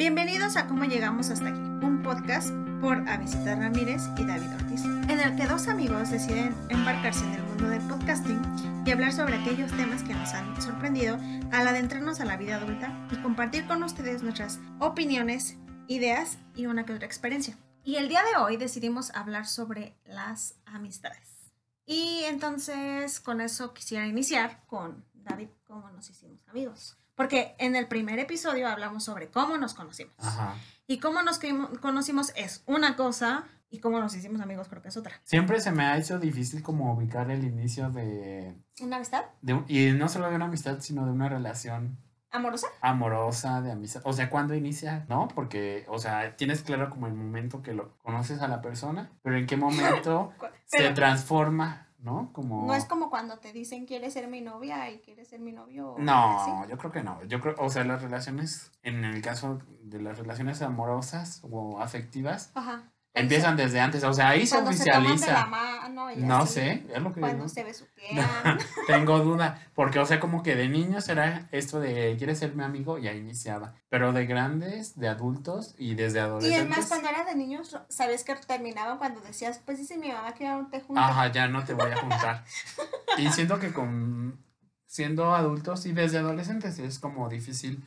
Bienvenidos a Cómo Llegamos Hasta Aquí, un podcast por Avisita Ramírez y David Ortiz, en el que dos amigos deciden embarcarse en el mundo del podcasting y hablar sobre aquellos temas que nos han sorprendido al adentrarnos a la vida adulta y compartir con ustedes nuestras opiniones, ideas y una que otra experiencia. Y el día de hoy decidimos hablar sobre las amistades. Y entonces con eso quisiera iniciar con David, cómo nos hicimos amigos. Porque en el primer episodio hablamos sobre cómo nos conocimos. Ajá. Y cómo nos cono- conocimos es una cosa y cómo nos hicimos amigos creo que es otra. Siempre se me ha hecho difícil como ubicar el inicio de, ¿Una amistad? de y no solo de una amistad, sino de una relación ¿Amorosa? amorosa, de amistad. O sea, ¿cuándo inicia? ¿No? Porque, o sea, tienes claro como el momento que lo conoces a la persona, pero en qué momento se transforma, ¿no? Como... no es como cuando te dicen quieres ser mi novia y quieres ser mi novio. No, yo creo que no. Yo creo, o sea, las relaciones, en el caso de las relaciones amorosas o afectivas, Ajá. Empiezan desde antes. O sea, ahí se Cuando se toman de la oficializa. mano y No así, sé, es lo que Cuando digo. se besuquean. Tengo duda, porque o sea, como que de niños era esto de quieres ser mi amigo y ahí iniciaba, pero de grandes, de adultos y desde y adolescentes. además cuando era de niños, sabes que terminaban cuando decías, pues dice mi mamá que ya no te junta. Ajá, ya no te voy a juntar. y siento que con siendo adultos y desde adolescentes es como difícil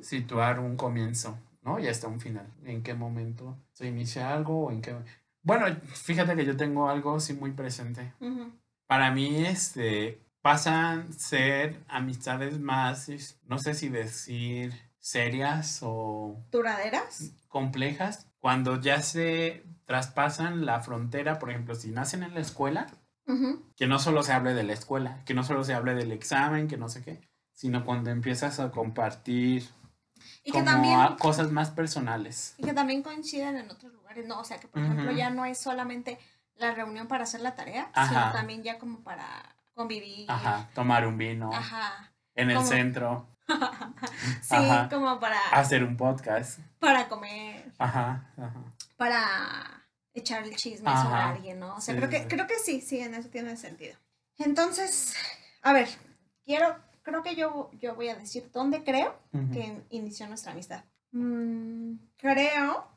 situar un comienzo, ¿no? Y hasta un final. ¿En qué momento se inicia algo o en qué Bueno, fíjate que yo tengo algo sí muy presente. Ujú. Para mí, este, pasan ser amistades más, no sé si decir serias o ¿Duraderas? complejas, cuando ya se traspasan la frontera, por ejemplo, si nacen en la escuela, Ujú. que no solo se hable de la escuela, que no solo se hable del examen, que no sé qué, sino cuando empiezas a compartir Y que también... a- cosas más personales. Y que también coinciden en otros lugares, ¿no? O sea, que por ejemplo ya no es solamente la reunión para hacer la tarea, Ajá. sino también ya como para convivir. Ajá, tomar un vino Ajá. en el Como- centro, Sí, Ajá. como para, hacer un podcast. para comer, Ajá, ajá. para echar el chisme Ajá. sobre alguien, ¿no? O sea, Sí, creo que, sí. creo que sí, sí, en eso tiene sentido. Entonces, a ver, quiero, creo que yo, yo voy a decir dónde creo que inició nuestra amistad. Mm, creo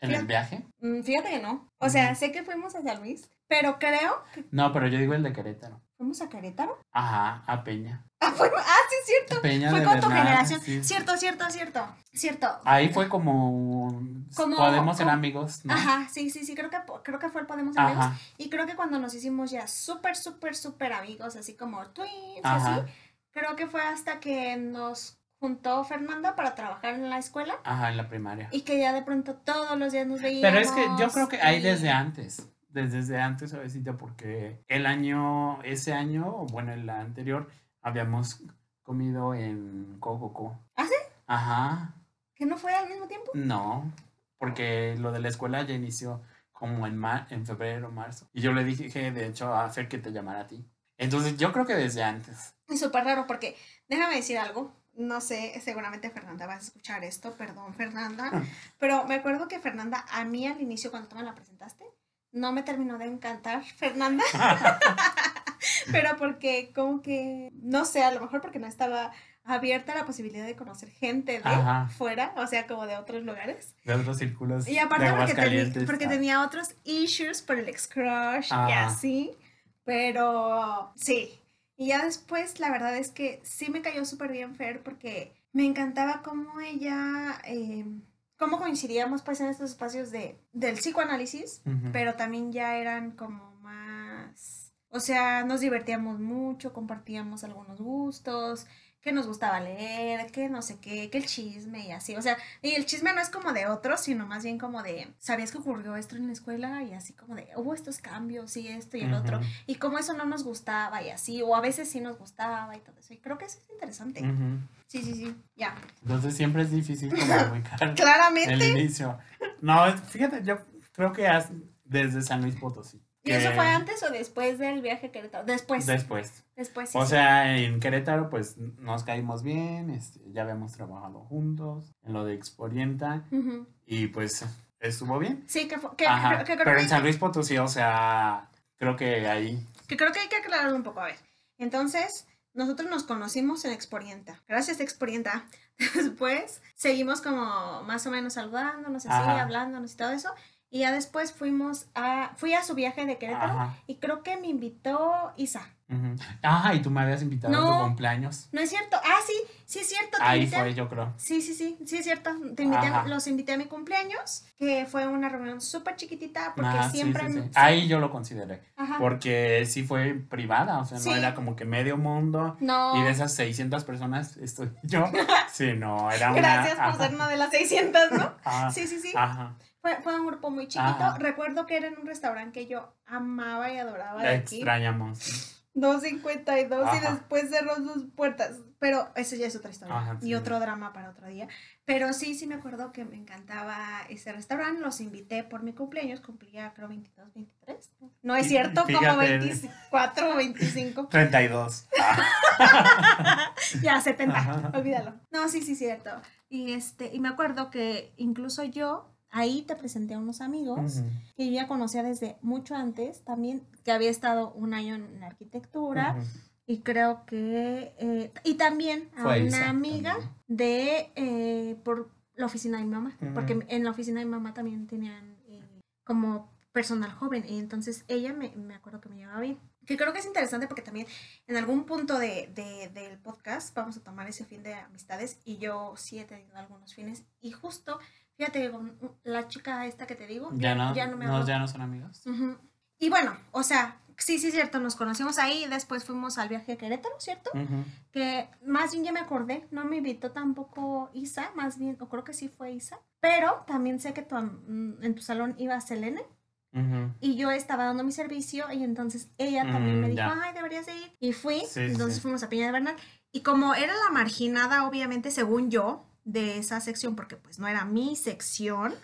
¿En el viaje? Mm, Fíjate que no. O sea, sé que fuimos a San Luis, pero creo que No, pero yo digo el de Querétaro. fuimos a Querétaro. Ajá, a Peña. Ah, fue- ah, sí, es cierto. Peña Fue de con tu generación. sí. Cierto, cierto, cierto. Cierto. Ahí fue como, Como- podemos ser amigos, ¿no? Ajá, sí, sí, sí, creo que, creo que fue el Podemos Amigos. Ajá, Y creo que cuando nos hicimos ya súper, súper, súper amigos, así como twins, Ajá. así, creo que fue hasta que nos juntó Fernanda para trabajar en la escuela ajá, en la primaria. y que ya de pronto todos los días nos veíamos. Pero es que yo creo que hay desde antes, desde, desde antes, suavecita, porque el año, ese año, o bueno, el anterior, habíamos comido en Cococo. ¿Ah, sí? Ajá, ¿Que no fue al mismo tiempo? no, porque lo de la escuela ya inició como en, ma- en febrero, marzo. Y yo le dije, de hecho, a Fer que te llamara a ti. Entonces, yo creo que desde antes. Es súper raro porque, déjame decir algo, no sé, seguramente Fernanda vas a escuchar esto, perdón Fernanda, pero me acuerdo que Fernanda, a mí al inicio cuando tú me la presentaste, no me terminó de encantar Fernanda, pero porque como que, no sé, a lo mejor porque no estaba abierta la posibilidad de conocer gente de Ajá. fuera, o sea, como de otros lugares. De otros círculos. Y aparte de porque, Aguascalientes. porque Ah. tenía otros issues por el ex crush y Ajá. así. Pero sí. Y ya después, la verdad es que sí me cayó súper bien Fer porque me encantaba cómo ella, eh, cómo coincidíamos pues en estos espacios de, del psicoanálisis, pero también ya eran como más, o sea, nos divertíamos mucho, compartíamos algunos gustos, que nos gustaba leer, que no sé qué, que el chisme y así, o sea, y el chisme no es como de otros, sino más bien como de, ¿sabías que ocurrió esto en la escuela? Y así como de, hubo estos cambios y esto y el otro, y como eso no nos gustaba y así, o a veces sí nos gustaba y todo eso, y creo que eso es interesante. Sí, sí, sí, ya. Entonces siempre es difícil como ubicar el Claramente. inicio. No, fíjate, yo creo que desde San Luis Potosí. ¿Y eso fue antes o después del viaje a Querétaro? Después. Después. después, sí. O sí. sea, en Querétaro, pues nos caímos bien, este, ya habíamos trabajado juntos en lo de Exporienta y pues estuvo bien. Sí, que, fue- que, Ajá. que- Pero en San Luis Potosí, o sea, creo que ahí. que creo que hay que aclararlo un poco. A ver, entonces, nosotros nos conocimos en Exporienta. Gracias, Exporienta. Después seguimos como más o menos saludándonos, así, Ajá. hablándonos y todo eso. Y ya después fuimos a, fui a su viaje de Querétaro Ajá. y creo que me invitó Isa. Ujú. Ajá, y tú me habías invitado a tu cumpleaños. No es cierto. Ah, sí, sí es cierto. Te Ahí invité. fue, yo creo. Sí, sí, sí, sí es cierto. Te invité los invité a mi cumpleaños, que fue una reunión súper chiquitita porque Ah, siempre... sí, sí. sí. Ahí yo lo consideré. Ajá. Porque sí fue privada, o sea, no era como que medio mundo. No. Y de esas 600 personas estoy yo. Sí, no, era una. Gracias por ajá, ser una de las 600, ¿no? ajá, Sí, sí, sí. Ajá. Fue, fue un grupo muy chiquito. Recuerdo que era en un restaurante que yo amaba y adoraba de La aquí. extrañamos. 252 y Ajá. después cerró sus puertas. Pero eso ya es otra historia Ajá, y otro drama para otro día. Pero sí, sí me acuerdo que me encantaba ese restaurante. Los invité por mi cumpleaños. Cumplía creo 22, 23. No es cierto, como fíjate. 24 o 25. 32. Ah, ya, 70. Ajá. Olvídalo. No, sí, sí, cierto. Y, este, y me acuerdo que incluso yo ahí te presenté a unos amigos ujú, que yo ya conocía desde mucho antes también, que había estado un año en arquitectura. ujú. Y creo que... eh, y también a Fue una Isa amiga también. de... eh, por la oficina de mi mamá. Ujú. Porque en la oficina de mi mamá también tenían eh, como personal joven. Y entonces ella me, me acuerdo que me llevaba bien. Que creo que es interesante porque también en algún punto de, de- del podcast vamos a tomar ese fin de amistades. Y yo sí he tenido algunos fines. Y justo, fíjate que con la chica esta que te digo, Ya no, ya no me no, ya no son amigos. Ujú. Y bueno, o sea, sí, sí, cierto, nos conocimos ahí después fuimos al viaje a Querétaro, ¿cierto? Ujú. Que más bien ya me acordé, no me invitó tampoco Isa, más bien, o creo que sí fue Isa, pero también sé que tu mm, en tu salón iba Selene Ujú. y yo estaba dando mi servicio y entonces ella también me Mm, dijo, ya. ay, deberías de ir. Y fui, Sí, entonces sí. fuimos a Peña de Bernal y como era la marginada, obviamente, según yo, de esa sección, porque pues no era mi sección,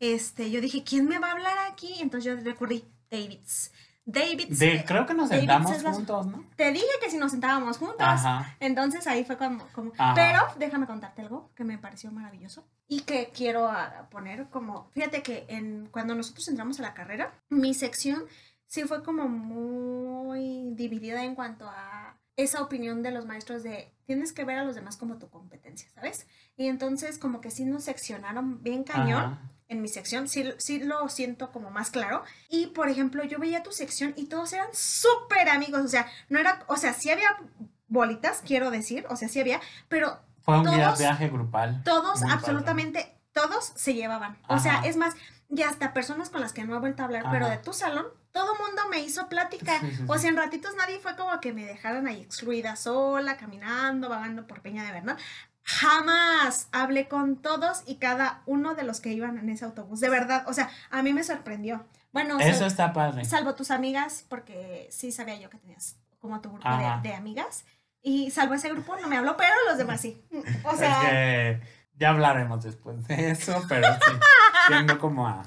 este, yo dije, ¿quién me va a hablar aquí? Entonces yo recurrí, Davids. Davids, De, creo que nos sentamos la- juntos, ¿no? te dije que si nos sentábamos juntos. Ajá. Entonces ahí fue como, como- pero déjame contarte algo que me pareció maravilloso y que quiero ah, poner como, fíjate que en, cuando nosotros entramos a la carrera, mi sección sí fue como muy dividida en cuanto a esa opinión de los maestros de tienes que ver a los demás como tu competencia, ¿sabes? Y entonces como que sí nos seccionaron bien cañón Ajá. en mi sección, sí, sí lo siento como más claro. Y por ejemplo, yo veía tu sección y todos eran súper amigos, o sea, no era, o sea, sí había bolitas, quiero decir, o sea, sí había, pero Fue un todos- viaje grupal. todos, absolutamente todos se llevaban. O sea, es más, y hasta personas con las que no he vuelto a hablar, pero de tu salón, todo mundo me hizo plática. O sea, en ratitos nadie fue como que me dejaran ahí excluida sola, caminando, vagando por Peña de Bernal. Jamás hablé con todos y cada uno de los que iban en ese autobús. De verdad, o sea, a mí me sorprendió. Bueno, Eso sal- está padre. salvo tus amigas, porque sí sabía yo que tenías como tu grupo de, de amigas. Y salvo ese grupo, no me habló, pero los demás sí. O es sea, que ya hablaremos después de eso, pero sí, tiendo como a...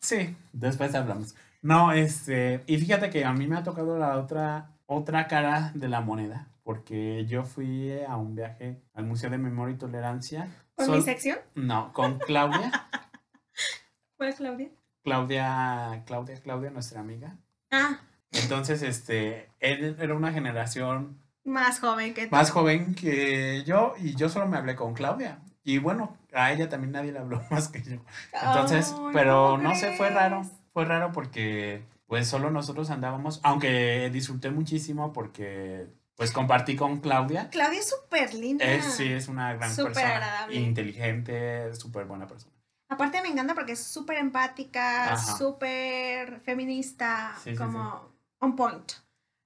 Sí, después hablamos. No, este, y fíjate que a mí me ha tocado la otra, otra cara de la moneda, porque yo fui a un viaje al Museo de Memoria y Tolerancia. con Sol- mi sección, No, con Claudia, ¿fue Claudia? Claudia, Claudia, Claudia, nuestra amiga. Ah, Entonces, este, él era una generación más joven que tú. más joven que yo y yo solo me hablé con Claudia. Y bueno, a ella también nadie le habló más que yo. Entonces, pero ¿cómo no sé, fue raro. Fue raro porque pues solo nosotros andábamos, aunque disfruté muchísimo porque pues compartí con Claudia. Claudia es súper linda. Es, sí, es una gran Súper persona. agradable. Inteligente, súper buena persona. Aparte me encanta porque es súper empática, súper feminista, Sí, sí, como on point.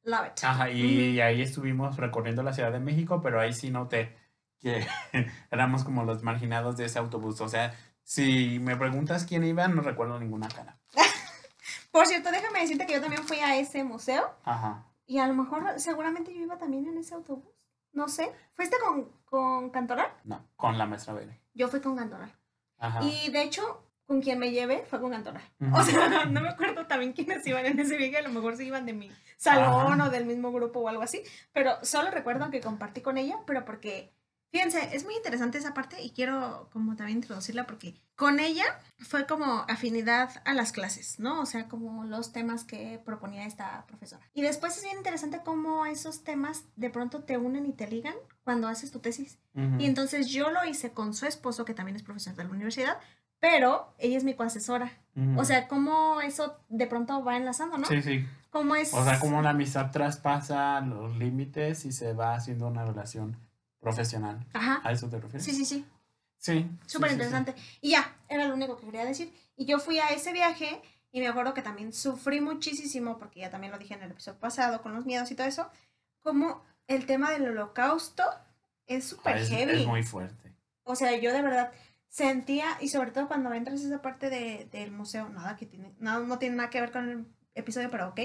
Love it. Ajá, y ahí estuvimos recorriendo la Ciudad de México, pero ahí sí noté que éramos como los marginados de ese autobús. O sea, si me preguntas quién iba, no recuerdo ninguna cara. Por cierto, déjame decirte que yo también fui a ese museo Ajá. y a lo mejor seguramente yo iba también en ese autobús. No sé. ¿Fuiste con, con Cantoral? No, con la maestra Bere. Yo fui con Cantoral. Ajá. Y de hecho, con quien me llevé fue con Cantoral. O sea, no me acuerdo también quiénes iban en ese viaje, a lo mejor se iban de mi salón Ajá. o del mismo grupo o algo así, pero solo recuerdo que compartí con ella, pero porque, Fíjense, es muy interesante esa parte y quiero como también introducirla porque con ella fue como afinidad a las clases, ¿no? O sea, como los temas que proponía esta profesora. Y después es bien interesante cómo esos temas de pronto te unen y te ligan cuando haces tu tesis. Y entonces yo lo hice con su esposo, que también es profesor de la universidad, pero ella es mi coasesora. O sea, cómo eso de pronto va enlazando, ¿no? Sí, sí. Cómo es... O sea, como la amistad traspasa los límites y se va haciendo una relación profesional. Ajá. ¿A eso te refieres? Sí, sí, sí. Sí. Súper sí, sí, sí. interesante. Y ya, era lo único que quería decir. Y yo fui a ese viaje y me acuerdo que también sufrí muchísimo, porque ya también lo dije en el episodio pasado, con los miedos y todo eso, como el tema del holocausto es Ah, súper es, heavy. es muy fuerte. O sea, yo de verdad sentía, y sobre todo cuando entras a esa parte de, del museo, nada que tiene, no, no tiene nada que ver con el episodio, pero ok.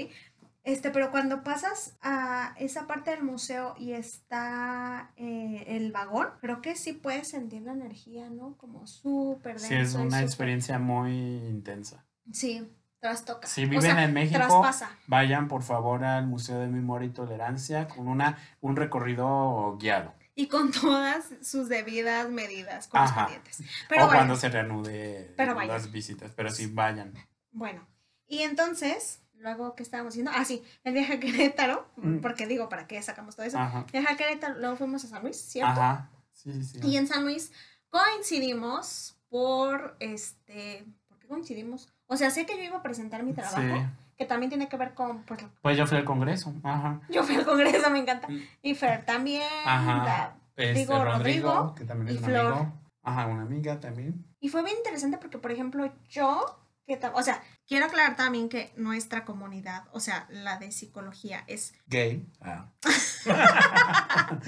Este, pero cuando pasas a esa parte del museo y está eh, el vagón, creo que sí puedes sentir la energía, ¿no? Como súper denso. Sí, es una experiencia muy intensa. Sí, trastoca. Si O viven sea, en México, traspasa. vayan por favor al Museo de Memoria y Tolerancia con una, un recorrido guiado. Y con todas sus debidas medidas correspondientes. Pero o cuando se reanude Pero vayan. las visitas, pero sí vayan. Bueno, y entonces, luego, ¿qué estábamos haciendo? Ah, sí, el viaje a Querétaro, Mm. porque digo, ¿para qué sacamos todo eso? Ajá. Viaje a Querétaro, luego fuimos a San Luis, ¿cierto? Ajá. Sí, sí. Y en San Luis coincidimos por, este, ¿por qué coincidimos? O sea, sé que yo iba a presentar mi trabajo, Sí. que también tiene que ver con, pues, Pues yo fui al Congreso. Ajá. yo fui al Congreso, me encanta, Mm. y Fer también, Ajá. Este, Digo, Rodrigo, Rodrigo que también y es un Flor. amigo. Ajá, una amiga también. Y fue bien interesante porque, por ejemplo, yo, que o sea, quiero aclarar también que nuestra comunidad, o sea, la de psicología, es, Gay. Ah.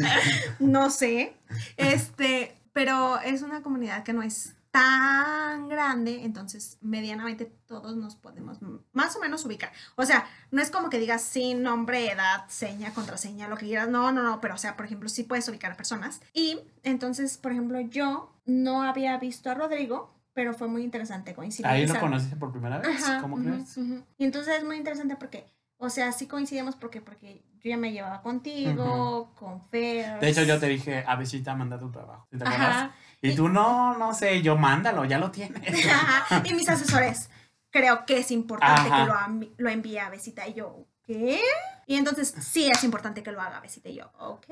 no sé, este, pero es una comunidad que no es tan grande, entonces medianamente todos nos podemos más o menos ubicar. O sea, no es como que digas sin nombre, edad, seña, contraseña, lo que quieras. No, no, no, pero o sea, por ejemplo, sí puedes ubicar a personas. Y entonces, por ejemplo, yo no había visto a Rodrigo, pero fue muy interesante coincidir. Ahí lo conociste por primera vez. Ajá, ¿Cómo ujú, crees? ujú. Y entonces es muy interesante porque, o sea, sí coincidimos porque, porque yo ya me llevaba contigo, con Fer. De hecho, yo te dije, a visita, manda tu trabajo. ¿Sí ¿Te acuerdas? Ajá. Y tú, no, no sé, yo mándalo, ya lo tienes. Ajá. Y mis asesores, creo que es importante Ajá. que lo, lo envíe a Besita. Y yo, ¿qué? Y entonces, sí es importante que lo haga Besita. Y yo, ok.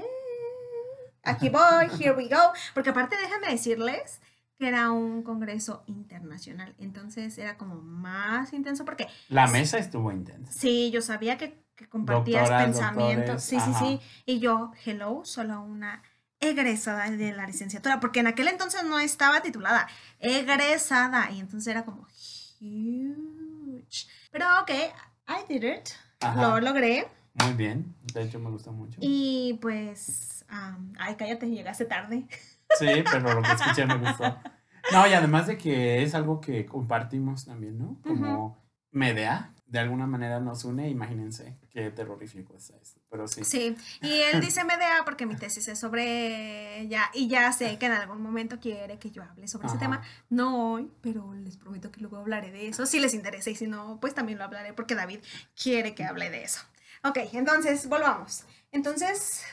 Aquí voy, here we go. Porque aparte, déjame decirles que era un congreso internacional. Entonces, era como más intenso porque La mesa estuvo intensa. Sí, yo sabía que, que compartías Doctoras, pensamientos. doctores, sí, sí, ajá. sí. Y yo, hello, solo una egresada de la licenciatura, porque en aquel entonces no estaba titulada, egresada. Y entonces era como huge. Pero ok, I did it. Ajá. Lo logré. Muy bien. De hecho, me gustó mucho. Y pues, am, ay, cállate, llegaste tarde. Sí, pero lo que escuché me gustó. No, y además de que es algo que compartimos también, ¿no? Como media, de alguna manera nos une, imagínense qué terrorífico es esto. Pero sí. Sí, y él dice MDA porque mi tesis es sobre ella y ya sé que en algún momento quiere que yo hable sobre ese tema. No hoy, pero les prometo que luego hablaré de eso. Si les interesa y si no, pues también lo hablaré porque David quiere que hable de eso. Ok, entonces volvamos. Entonces,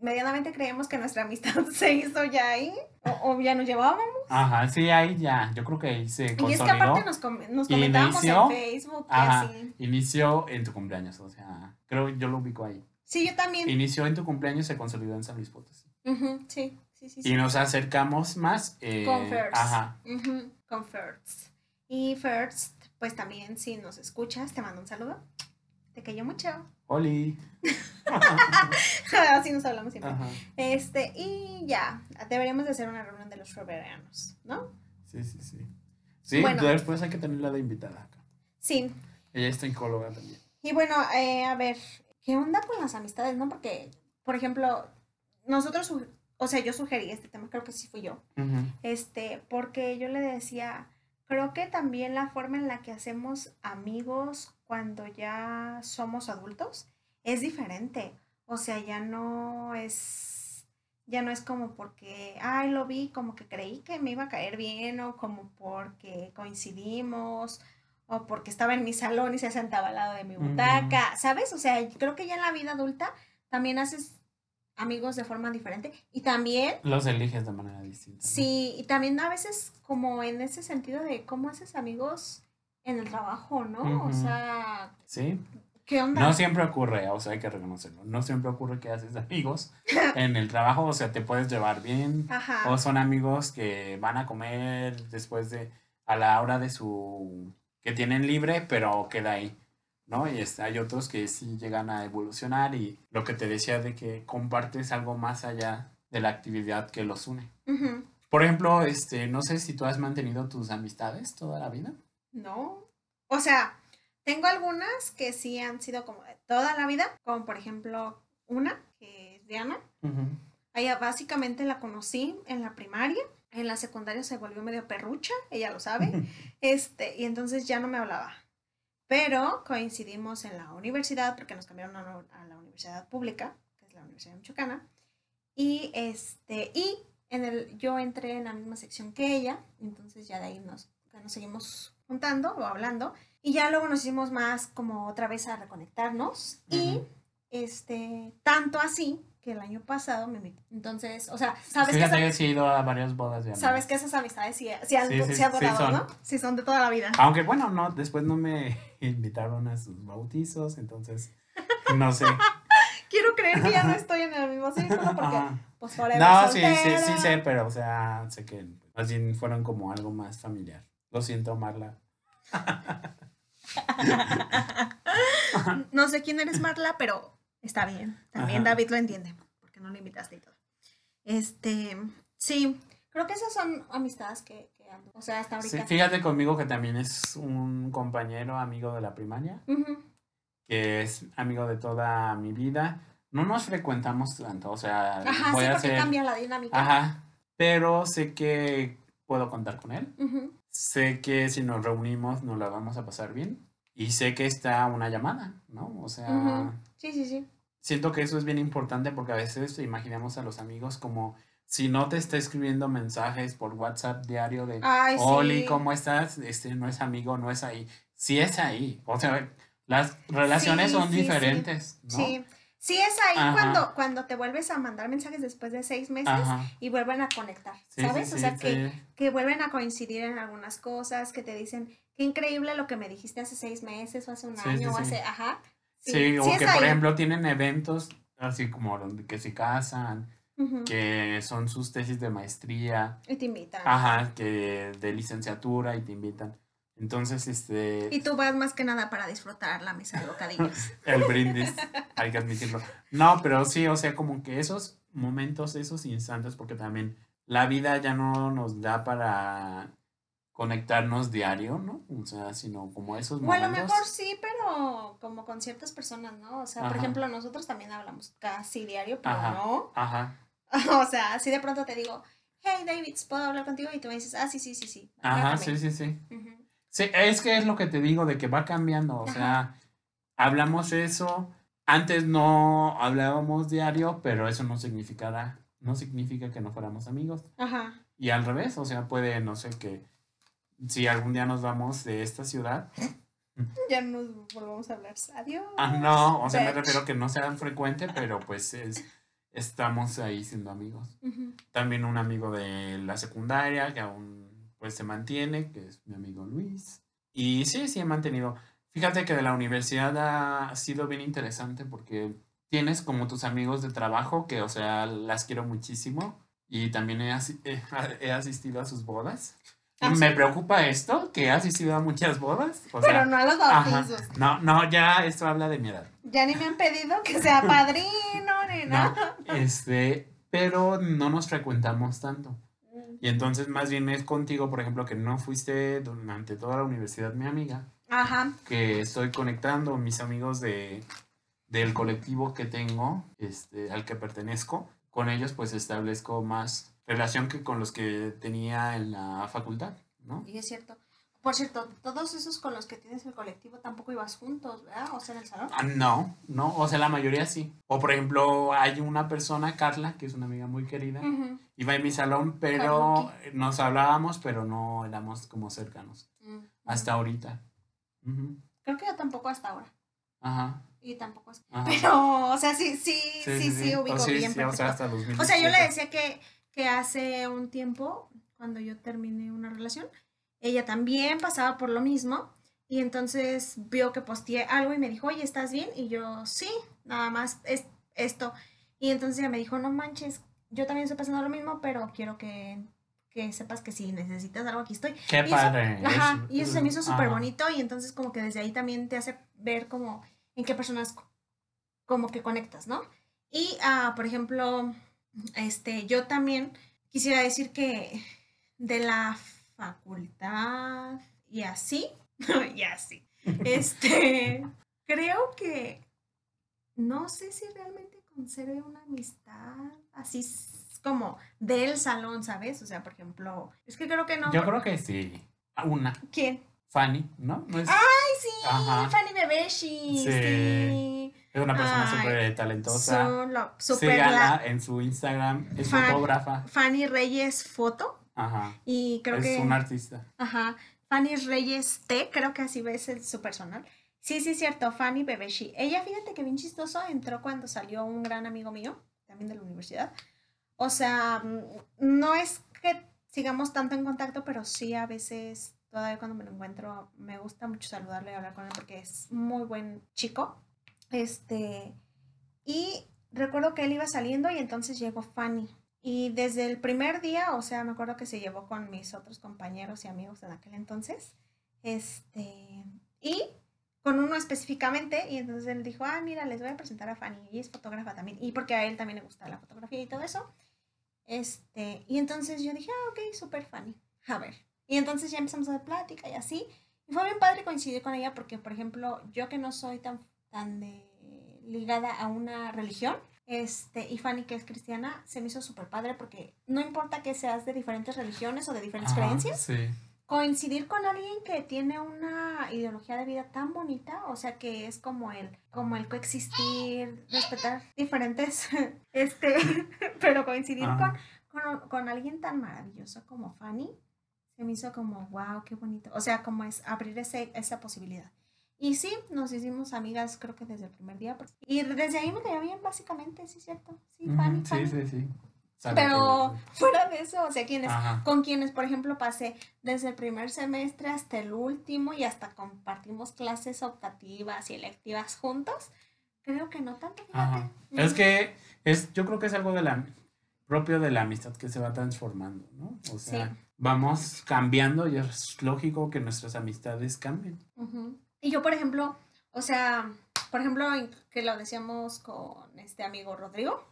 medianamente creemos que nuestra amistad se hizo ya ahí o, o ya nos llevábamos. Ajá, sí, ahí ya. Yo creo que ahí se Y es consolidó. que aparte nos, com- nos comentábamos Inició. en Facebook Ajá, así. inició en tu cumpleaños, o sea, creo yo lo ubico ahí. Sí, yo también. Inició en tu cumpleaños y se consolidó en San Luis Potosí. Ujú, sí, sí, sí. sí. Y nos acercamos más. eh, Con First. Ajá. Ujú, con First. Y First, pues también si nos escuchas, te mando un saludo. Te cayó mucho. Oli. Así nos hablamos siempre. Ajá. Este, y ya, deberíamos de hacer una reunión de los reveranos, ¿no? Sí, sí, sí. Sí, Bueno. después hay que tenerla de invitada acá. Sí. Ella es psicóloga también. Y bueno, eh, a ver, ¿qué onda con las amistades, no? Porque, por ejemplo, nosotros, o sea, yo sugerí este tema, creo que sí fui yo. Este, porque yo le decía, creo que también la forma en la que hacemos amigos cuando ya somos adultos es diferente. O sea, ya no es, ya no es como porque, ay, lo vi, como que creí que me iba a caer bien, o como porque coincidimos, o porque estaba en mi salón y se sentaba al lado de mi butaca, ¿sabes? O sea, creo que ya en la vida adulta también haces amigos de forma diferente y también Los eliges de manera distinta. ¿no? Sí, y también a veces como en ese sentido de cómo haces amigos en el trabajo, ¿no? O sea, Sí. ¿qué onda? No siempre ocurre, o sea, hay que reconocerlo. No siempre ocurre que haces amigos en el trabajo, o sea, te puedes llevar bien. Ajá. O son amigos que van a comer después de, a la hora de su, que tienen libre, pero queda ahí, ¿no? Y hay otros que sí llegan a evolucionar y lo que te decía de que compartes algo más allá de la actividad que los une. Por ejemplo, este, no sé si tú has mantenido tus amistades toda la vida. No. O sea, tengo algunas que sí han sido como de toda la vida, como por ejemplo una, que es Diana. Ella básicamente la conocí en la primaria. En la secundaria se volvió medio perrucha, ella lo sabe. Este, y entonces ya no me hablaba. Pero coincidimos en la universidad, porque nos cambiaron a la universidad pública, que es la Universidad Michoacana. Y este, y en el, yo entré en la misma sección que ella, entonces ya de ahí nos, nos seguimos juntando o hablando. Y ya luego nos hicimos más como otra vez a reconectarnos. Y Ujú. este, tanto así que el año pasado me invitó. Entonces, o sea, sabes que, Fíjate esa- que sí he ido a varias bodas de amigos. sabes que esas amistades sí, sí han, Sí, sí, sí han sí durado, son. ¿no? Sí, son de toda la vida. Aunque bueno, no, después no me invitaron a sus bautizos, entonces no sé. Quiero creer que ya no estoy en el mismo círculo porque, pues, forever No, sí, sí, soltera. sí sé, pero o sea, sé que más bien fueron como algo más familiar. Lo siento, Marla. No sé quién eres, Marla, pero está bien. También Ajá. David lo entiende, porque no lo invitaste y todo. Este, sí, creo que esas son amistades que, que ando. O sea, hasta Sí, ahorita. fíjate conmigo que también es un compañero, amigo de la primaria, que es amigo de toda mi vida. No nos frecuentamos tanto, o sea, Ajá, voy sí, a porque hacer... cambia la dinámica. Ajá, pero sé que puedo contar con él. Sé que si nos reunimos nos la vamos a pasar bien. Y sé que está una llamada, ¿no? O sea, Ujú. Sí, sí, sí. siento que eso es bien importante porque a veces imaginamos a los amigos como si no te está escribiendo mensajes por WhatsApp diario de Ay, Oli, sí. ¿cómo estás? Este no es amigo, no es ahí. Sí es ahí. O sea, las relaciones Sí, son sí. diferentes, ¿no? Sí. Sí, es ahí Ajá. cuando, cuando te vuelves a mandar mensajes después de seis meses Ajá. y vuelven a conectar, Sí, ¿sabes? sí, o sea, que, sí. que vuelven a coincidir en algunas cosas, que te dicen, qué increíble lo que me dijiste hace seis meses o hace un año o hace, ajá. Sí, o que por ahí. ejemplo tienen eventos así como donde que se casan, que son sus tesis de maestría, Y te invitan. ajá, que de licenciatura y te invitan. Entonces, este, Y tú vas más que nada para disfrutar la mesa de bocadillos. el brindis, hay que admitirlo. No, pero sí, o sea, como que esos momentos, esos instantes, porque también la vida ya no nos da para conectarnos diario, ¿no? O sea, sino como esos o a lo momentos. mejor sí, pero como con ciertas personas, ¿no? O sea, por ejemplo, nosotros también hablamos casi diario, pero Ajá. no. Ajá, O sea, así de pronto te digo, hey David, ¿puedo hablar contigo? Y tú me dices, ah, sí, sí, sí, sí. ajá, márcame". sí, sí, sí. Sí, es que es lo que te digo de que va cambiando, o Ajá. sea, hablamos eso, antes no hablábamos diario, pero eso no significará, no significa que no fuéramos amigos. Ajá. Y al revés, o sea, puede, no sé, que si algún día nos vamos de esta ciudad, Ya nos volvamos a hablar. Adiós. ah, no, o sea, me refiero que no sea frecuente, pero pues es, estamos ahí siendo amigos. También un amigo de la secundaria que aún pues se mantiene, que es mi amigo Luis. Y sí, sí he mantenido. Fíjate que de la universidad ha sido bien interesante porque tienes como tus amigos de trabajo que, o sea, las quiero muchísimo y también he, he asistido a sus bodas. ¿Ah, Me sí? preocupa esto, que he asistido a muchas bodas. O Pero sea, no a los ajá. bautizos. No, no, ya esto habla de mi edad. Ya ni me han pedido que sea padrino ni No, nada. este, pero no nos frecuentamos tanto. Y entonces más bien es contigo, por ejemplo, que no fuiste durante toda la universidad mi amiga, Ajá. que estoy conectando mis amigos de, del colectivo que tengo, este, al que pertenezco, con ellos pues establezco más relación que con los que tenía en la facultad, ¿no? Y es cierto. Por cierto, todos esos con los que tienes el colectivo tampoco ibas juntos, ¿verdad? O sea, en el salón. Ah, no, no, o sea, la mayoría sí. O por ejemplo, hay una persona, Carla, que es una amiga muy querida, iba en mi salón, pero nos hablábamos, pero no éramos como cercanos. Mm. Hasta ahorita. Creo que yo tampoco hasta ahora. Ajá. Y tampoco es. Ajá. Pero, o sea, sí, sí, sí, sí, ubico O sí, bien sí, o sea, hasta 2017. O sea, yo le decía que, que hace un tiempo, cuando yo terminé una relación, ella también pasaba por lo mismo. Y entonces vio que posteé algo y me dijo, oye, ¿estás bien? Y yo, sí, nada más es esto. Y entonces ella me dijo, no manches, yo también estoy pasando lo mismo, pero quiero que, que sepas que si necesitas algo, aquí estoy. Qué Y eso- padre. Ajá, y eso se me hizo súper bonito y entonces como que desde ahí también te hace ver como en qué personas co- como que conectas, ¿no? Y, ah, por ejemplo, este, yo también quisiera decir que de la facultad y así, y así, este, creo que no sé si realmente conserve una amistad así como del salón, ¿sabes? O sea, por ejemplo, es que creo que no. Yo creo que sí. Una. ¿Quién? Fanny, ¿no? ¿No es, ¡Ay, sí! Ajá. Fanny Bebeshi. Sí. Sí. es una persona súper talentosa. Son lo- super Síganla la- en su Instagram. Es Fan- fotógrafa. Fanny Reyes Foto. Ajá. Y creo es que. un artista. Ajá. Fanny Reyes T, creo que así ves el- su personal. Sí, sí, cierto, Fanny Bebeshi. Ella, fíjate que bien chistoso, entró cuando salió un gran amigo mío, también de la universidad. O sea, mm, no es que sigamos tanto en contacto, pero sí a veces, todavía cuando me lo encuentro, me gusta mucho saludarle y hablar con él porque es muy buen chico. Este, y recuerdo que él iba saliendo y entonces llegó Fanny. Y desde el primer día, o sea, me acuerdo que se llevó con mis otros compañeros y amigos en aquel entonces. Este, y con uno específicamente, y entonces él dijo, ah, mira, les voy a presentar a Fanny, y es fotógrafa también, y porque a él también le gusta la fotografía y todo eso. Este, y entonces yo dije, ah, ok, súper Fanny, a ver. Y entonces ya empezamos a hacer plática y así. Y fue bien padre coincidir con ella porque, por ejemplo, yo que no soy tan, tan ligada a una religión, este, y Fanny que es cristiana, se me hizo súper padre porque no importa que seas de diferentes religiones o de diferentes Ajá, creencias, Sí. coincidir con alguien que tiene una ideología de vida tan bonita, o sea que es como el, como el coexistir, respetar diferentes, este, pero coincidir con, con, con alguien tan maravilloso como Fanny, se me hizo como, wow, qué bonito, o sea, como es abrir ese, esa posibilidad. Y sí, nos hicimos amigas creo que desde el primer día. Y desde ahí me cayó bien, básicamente, sí, cierto. Sí, Fanny, Sí, Fanny. sí, sí. Sabe Pero fuera de eso, o sea, quienes, Ajá. con quienes, por ejemplo, pasé desde el primer semestre hasta el último y hasta compartimos clases optativas y electivas juntos, creo que no tanto, fíjate. Ajá. Es que es, yo creo que es algo de la propio de la amistad que se va transformando, ¿no? O sea, Sí. vamos cambiando y es lógico que nuestras amistades cambien. Ujú. Y yo, por ejemplo, o sea, por ejemplo, que lo decíamos con este amigo Rodrigo,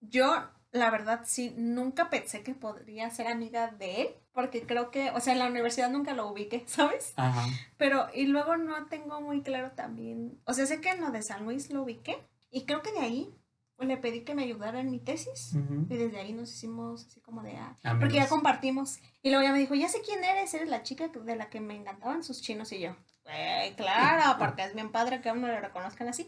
yo, la verdad, sí, nunca pensé que podría ser amiga de él, porque creo que, o sea, en la universidad nunca lo ubiqué, ¿sabes? Ajá. Pero, y luego no tengo muy claro también, o sea, sé que en lo de San Luis lo ubiqué, y creo que de ahí pues, le pedí que me ayudara en mi tesis, Ujú. y desde ahí nos hicimos así como de, ah, Amigos. porque ya compartimos, y luego ya me dijo, ya sé quién eres, eres la chica de la que me encantaban sus chinos, y yo, "Güey, claro, porque es bien padre que a uno le reconozcan así,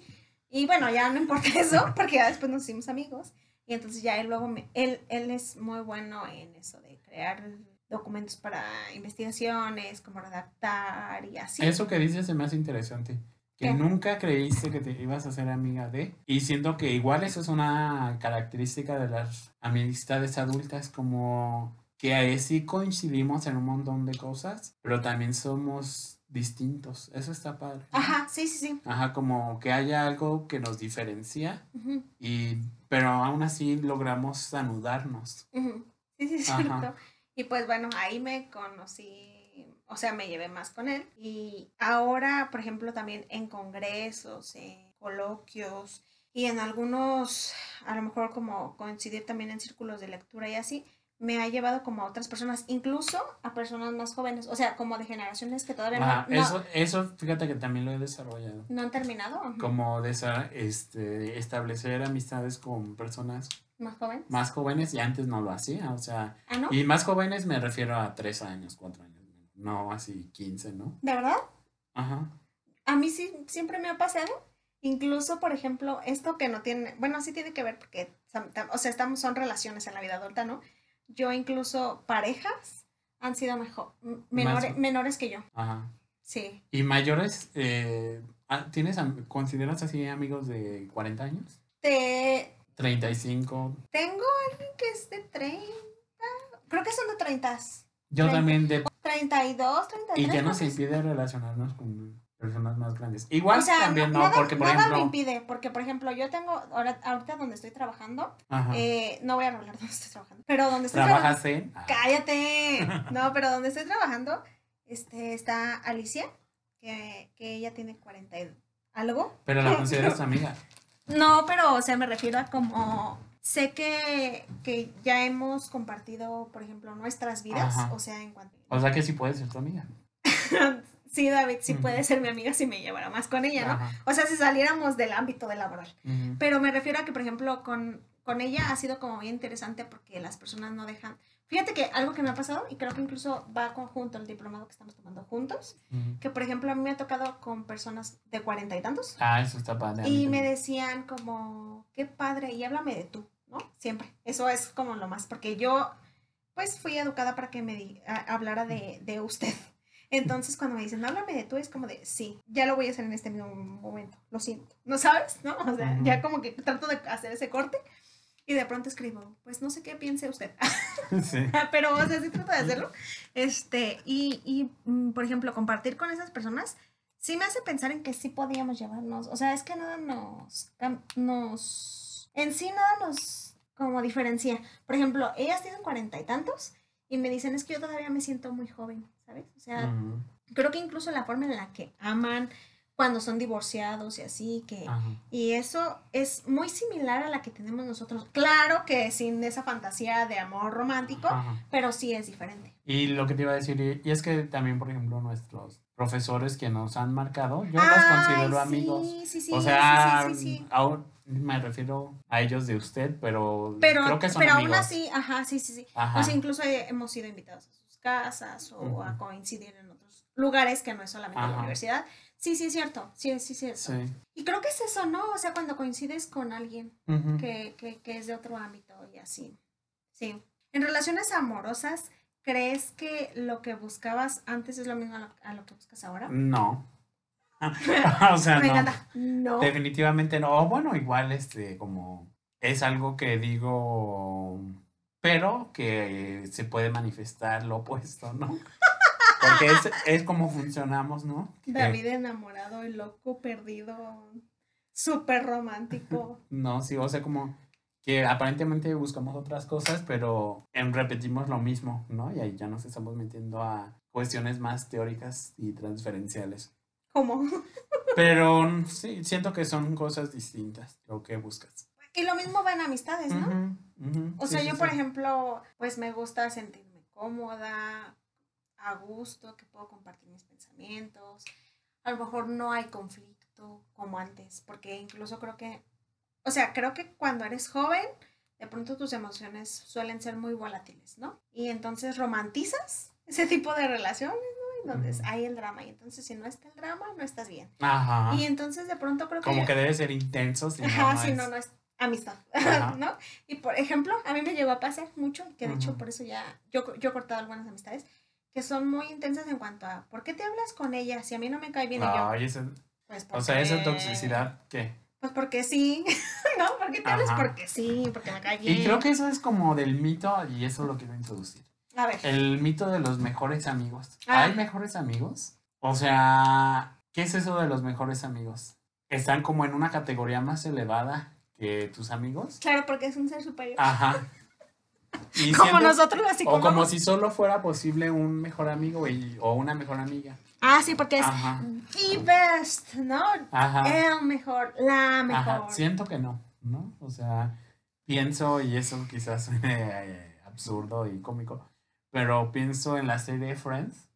y bueno, ya no importa eso, porque ya después nos hicimos amigos, y entonces ya él luego, me, él, él es muy bueno en eso de crear documentos para investigaciones, como redactar y así. Eso que dices se me hace interesante. Que nunca creíste que te ibas a ser amiga de. Y siento que igual eso es una característica de las amistades adultas, como que ahí sí coincidimos en un montón de cosas, pero también somos distintos. Eso está padre. Ajá, sí, sí, sí. Ajá, como que haya algo que nos diferencia, y, pero aún así logramos anudarnos. ujú. Sí, sí, es cierto. Y pues bueno, ahí me conocí, o sea, me llevé más con él. Y ahora, por ejemplo, también en congresos, en coloquios y en algunos, a lo mejor como coincidir también en círculos de lectura y así, me ha llevado como a otras personas, incluso a personas más jóvenes, o sea, como de generaciones que todavía no- Ajá, no, eso, eso fíjate que también lo he desarrollado. no han terminado. Como de esa- este, establecer amistades con personas Más jóvenes. más jóvenes y antes no lo hacía, o sea, Ah, ¿no? y más jóvenes me refiero a tres años, cuatro años, no así 15, ¿no? ¿De verdad? Ajá, A mí sí, siempre me ha pasado. Incluso, por ejemplo, esto que no tiene, bueno, sí tiene que ver porque, o sea, estamos, son relaciones en la vida adulta, ¿no? Yo incluso parejas han sido mejor, menores, Más- menores que yo. ajá. Sí. ¿Y mayores? Eh, ah, ¿Tienes, consideras así amigos de 40 años? Te, 35. tengo alguien que es de 30. Creo que son de 30. Yo 30. también de... 32, 33. Y creo nos impide relacionarnos con personas más grandes. Igual O sea, también no, nada, porque por nada me ejemplo... impide, porque por ejemplo, yo tengo, ahora, ahorita donde estoy trabajando, eh, no voy a hablar dónde estoy trabajando, pero donde estoy ¿Trabajas en...? trabajando, cállate, no, pero donde estoy trabajando, este, está Alicia, que, que ella tiene 40 y algo. Pero la consideras amiga. No, pero, o sea, me refiero a como, sé que, que ya hemos compartido, por ejemplo, nuestras vidas, Ajá. o sea, en cuanto... O sea que sí puedes ser tu amiga. sí, David, sí Ujú. puede ser mi amiga si me llevara más con ella, ¿no? Ajá. O sea, si saliéramos del ámbito de laboral. Pero me refiero a que, por ejemplo, con, con ella ha sido como bien interesante porque las personas no dejan... Fíjate que algo que me ha pasado, y creo que incluso va conjunto el diplomado que estamos tomando juntos, que por ejemplo a mí me ha tocado con personas de cuarenta y tantos, Ah, eso está padre. y me decían como, qué padre, y háblame de tú, ¿no? Siempre. Eso es como lo más, porque yo pues fui educada para que me di- a- hablara de, de usted. Entonces cuando me dicen, háblame de tú, es como de, sí, ya lo voy a hacer en este mismo momento, lo siento. ¿No sabes? ¿No? O sea, ya como que trato de hacer ese corte y de pronto escribo, pues no sé qué piense usted. Sí. Pero, o sea, sí trato de hacerlo. Este, y, y mm, por ejemplo, compartir con esas personas sí me hace pensar en que sí podíamos llevarnos. O sea, es que nada nos, nos, en sí nada nos como diferencia. Por ejemplo, ellas tienen cuarenta y tantos y me dicen, es que yo todavía me siento muy joven, ¿sabes? O sea, creo que incluso la forma en la que aman cuando son divorciados y así, que... Y eso es muy similar a la que tenemos nosotros. Claro que sin esa fantasía de amor romántico, pero sí es diferente. Y lo que te iba a decir, y es que también, por ejemplo, nuestros profesores que nos han marcado, yo los considero sí, amigos. Sí, sí, o sea, sí, sí, sí, sí. aún me refiero a ellos de usted, pero, Pero, creo que son pero aún así, ajá, sí, sí, sí. Ajá. O sea, incluso he- hemos sido invitados a sus casas o a coincidir en otros lugares que no es solamente la universidad. Sí, sí, es cierto. Sí, sí, es cierto. Sí. Y creo que es eso, ¿no? O sea, cuando coincides con alguien que, que, que es de otro ámbito y así. Sí. En relaciones amorosas, ¿crees que lo que buscabas antes es lo mismo a lo, a lo que buscas ahora? No. o sea, Me no. encanta. No. Definitivamente no. O bueno, igual este, como es algo que digo, pero que se puede manifestar lo opuesto, ¿no? Porque es, es como funcionamos, ¿no? David enamorado y loco, perdido, súper romántico. No, sí, o sea, como que aparentemente buscamos otras cosas, pero repetimos lo mismo, ¿no? Y ahí ya nos estamos metiendo a cuestiones más teóricas y transferenciales. ¿Cómo? Pero sí, siento que son cosas distintas lo que buscas. Y lo mismo va en amistades, ¿no? O sí, sea, sí, yo, sí. por ejemplo, pues me gusta sentirme cómoda, a gusto, que puedo compartir mis pensamientos. A lo mejor no hay conflicto como antes, porque incluso creo que, o sea, creo que cuando eres joven, de pronto tus emociones suelen ser muy volátiles, ¿no? Y entonces romantizas ese tipo de relaciones, ¿no? Donde Ujú. hay el drama. Y entonces si no está el drama, no estás bien. Ajá. Y entonces de pronto creo que... Como yo- que debe ser intenso, si no, Ajá, no si es- no, no es amistad, Ajá. ¿no? Y por ejemplo, a mí me llegó a pasar mucho, que de hecho por eso ya yo, yo he cortado algunas amistades, que son muy intensas en cuanto a, ¿por qué te hablas con ella? Si a mí no me cae bien y yo, pues o sea, esa porque- toxicidad, ¿qué? Pues porque sí, ¿no? ¿Por qué te hablas? Porque sí, porque me cae bien. Y creo que eso es como del mito, y eso lo quiero introducir. A ver, El mito de los mejores amigos. Ah. ¿Hay mejores amigos? O sea, ¿qué es eso de los mejores amigos? ¿Están como en una categoría más elevada que tus amigos? claro, porque es un ser superior. Ajá. Y como nosotros los O psicólogos. como si solo fuera posible un mejor amigo y, o una mejor amiga. Ah, sí, porque es Ajá. the best, ¿no? Ajá. El mejor, la mejor. Ajá. Siento que no, ¿no? O sea, pienso, y eso quizás suene eh, absurdo y cómico, pero pienso en la serie Friends.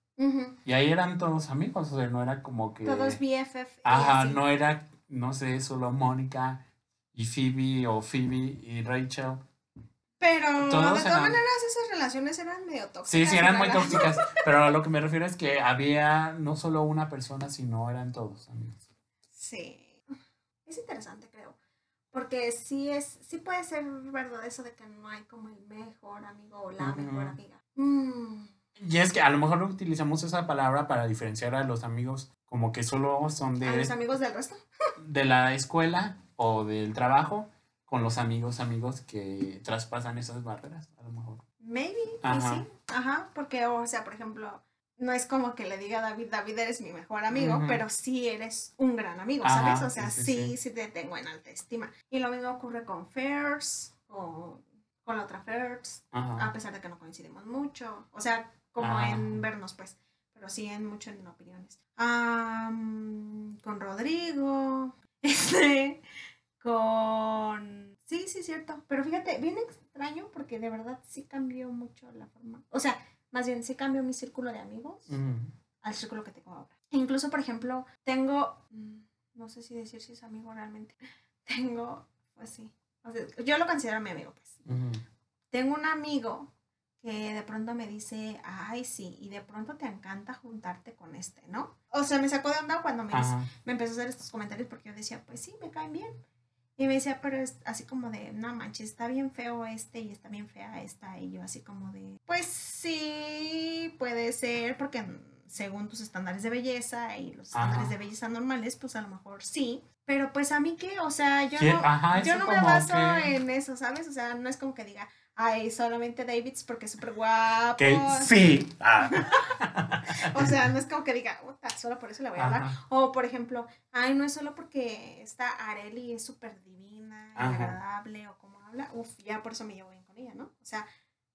Y ahí eran todos amigos, o sea, no era como que... Todos BFF. Ajá, no era, no sé, solo Mónica y Phoebe o Phoebe y Rachel. Pero Todos de todas eran- maneras esas relaciones eran medio tóxicas. Sí, sí, eran muy tóxicas, pero a lo que me refiero es que había no solo una persona, sino eran todos amigos. Sí. Es interesante, creo. Porque sí es, sí puede ser verdad eso de que no hay como el mejor amigo o la mejor amiga. Mm, Y es que a lo mejor utilizamos esa palabra para diferenciar a los amigos como que solo son de... A los amigos del resto. De la escuela o del trabajo con los amigos, amigos que traspasan esas barreras, a lo mejor. Maybe, sí. Ajá, porque, o sea, por ejemplo, no es como que le diga a David, David eres mi mejor amigo, pero sí eres un gran amigo, ¿sabes? o sea, sí sí, te tengo en alta estima. Y lo mismo ocurre con Fairs o con la otra Fairs, a pesar de que no coincidimos mucho. O sea, como en vernos, pues, pero sí en mucho en opiniones. con Rodrigo, este, con... Sí, sí, cierto. Pero fíjate, bien extraño porque de verdad sí cambió mucho la forma. O sea, más bien sí cambió mi círculo de amigos al círculo que tengo ahora. incluso, por ejemplo, tengo... Mm, no sé si decir si es amigo realmente. Tengo, pues sí. Yo lo considero mi amigo, pues. Tengo un amigo que de pronto me dice, ay, sí, y de pronto te encanta juntarte con este, ¿no? O sea, me sacó de onda cuando me, me empezó a hacer estos comentarios porque yo decía, pues sí, me caen bien. Y me decía, pero es así como de, no manches, está bien feo este y está bien fea esta. Y yo así como de, pues sí, puede ser, porque según tus estándares de belleza y los estándares de belleza normales, pues a lo mejor sí. Pero pues a mí qué, o sea, yo no, yo no me baso en eso, ¿sabes? O sea, no es como que diga, ay, solamente Davids porque es súper guapo. Que sí. Ah. o sea, no es como que diga, solo por eso le voy a hablar. O, por ejemplo, ay, no es solo porque esta Areli es súper divina, agradable, o como habla, uf, ya por eso me llevo bien con ella, ¿no? O sea,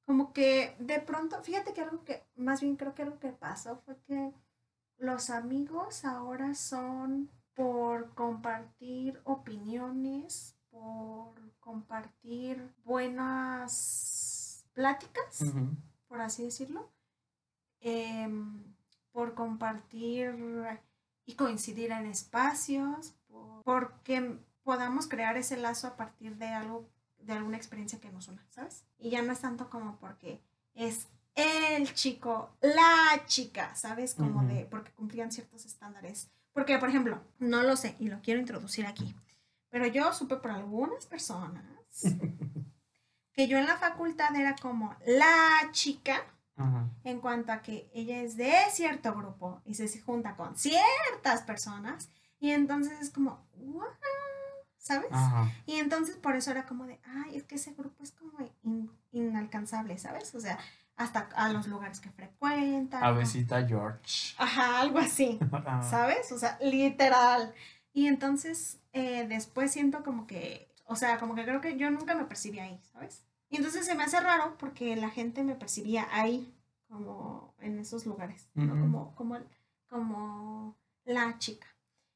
como que de pronto, fíjate que algo que, más bien creo que algo que pasó fue que los amigos ahora son por compartir opiniones por compartir buenas pláticas, por así decirlo, em, por compartir y coincidir en espacios, porque podamos crear ese lazo a partir de algo, de alguna experiencia que nos una, ¿sabes? Y ya no es tanto como porque es el chico, la chica, ¿sabes? Como de, porque cumplían ciertos estándares. Porque, por ejemplo, no lo sé y lo quiero introducir aquí. Pero yo supe por algunas personas que yo en la facultad era como la chica en cuanto a que ella es de cierto grupo y se junta con ciertas personas y entonces es como, ¿sabes? Y entonces por eso era como de, ay, es que ese grupo es como inalcanzable, ¿sabes? O sea, hasta a los lugares que frecuenta. A besita George. Ajá, algo así, ¿sabes? O sea, literal. Y entonces eh, después siento como que, o sea, como que creo que yo nunca me percibí ahí, ¿sabes? Y entonces se me hace raro porque la gente me percibía ahí, como en esos lugares, ¿no? Como, como, como la chica.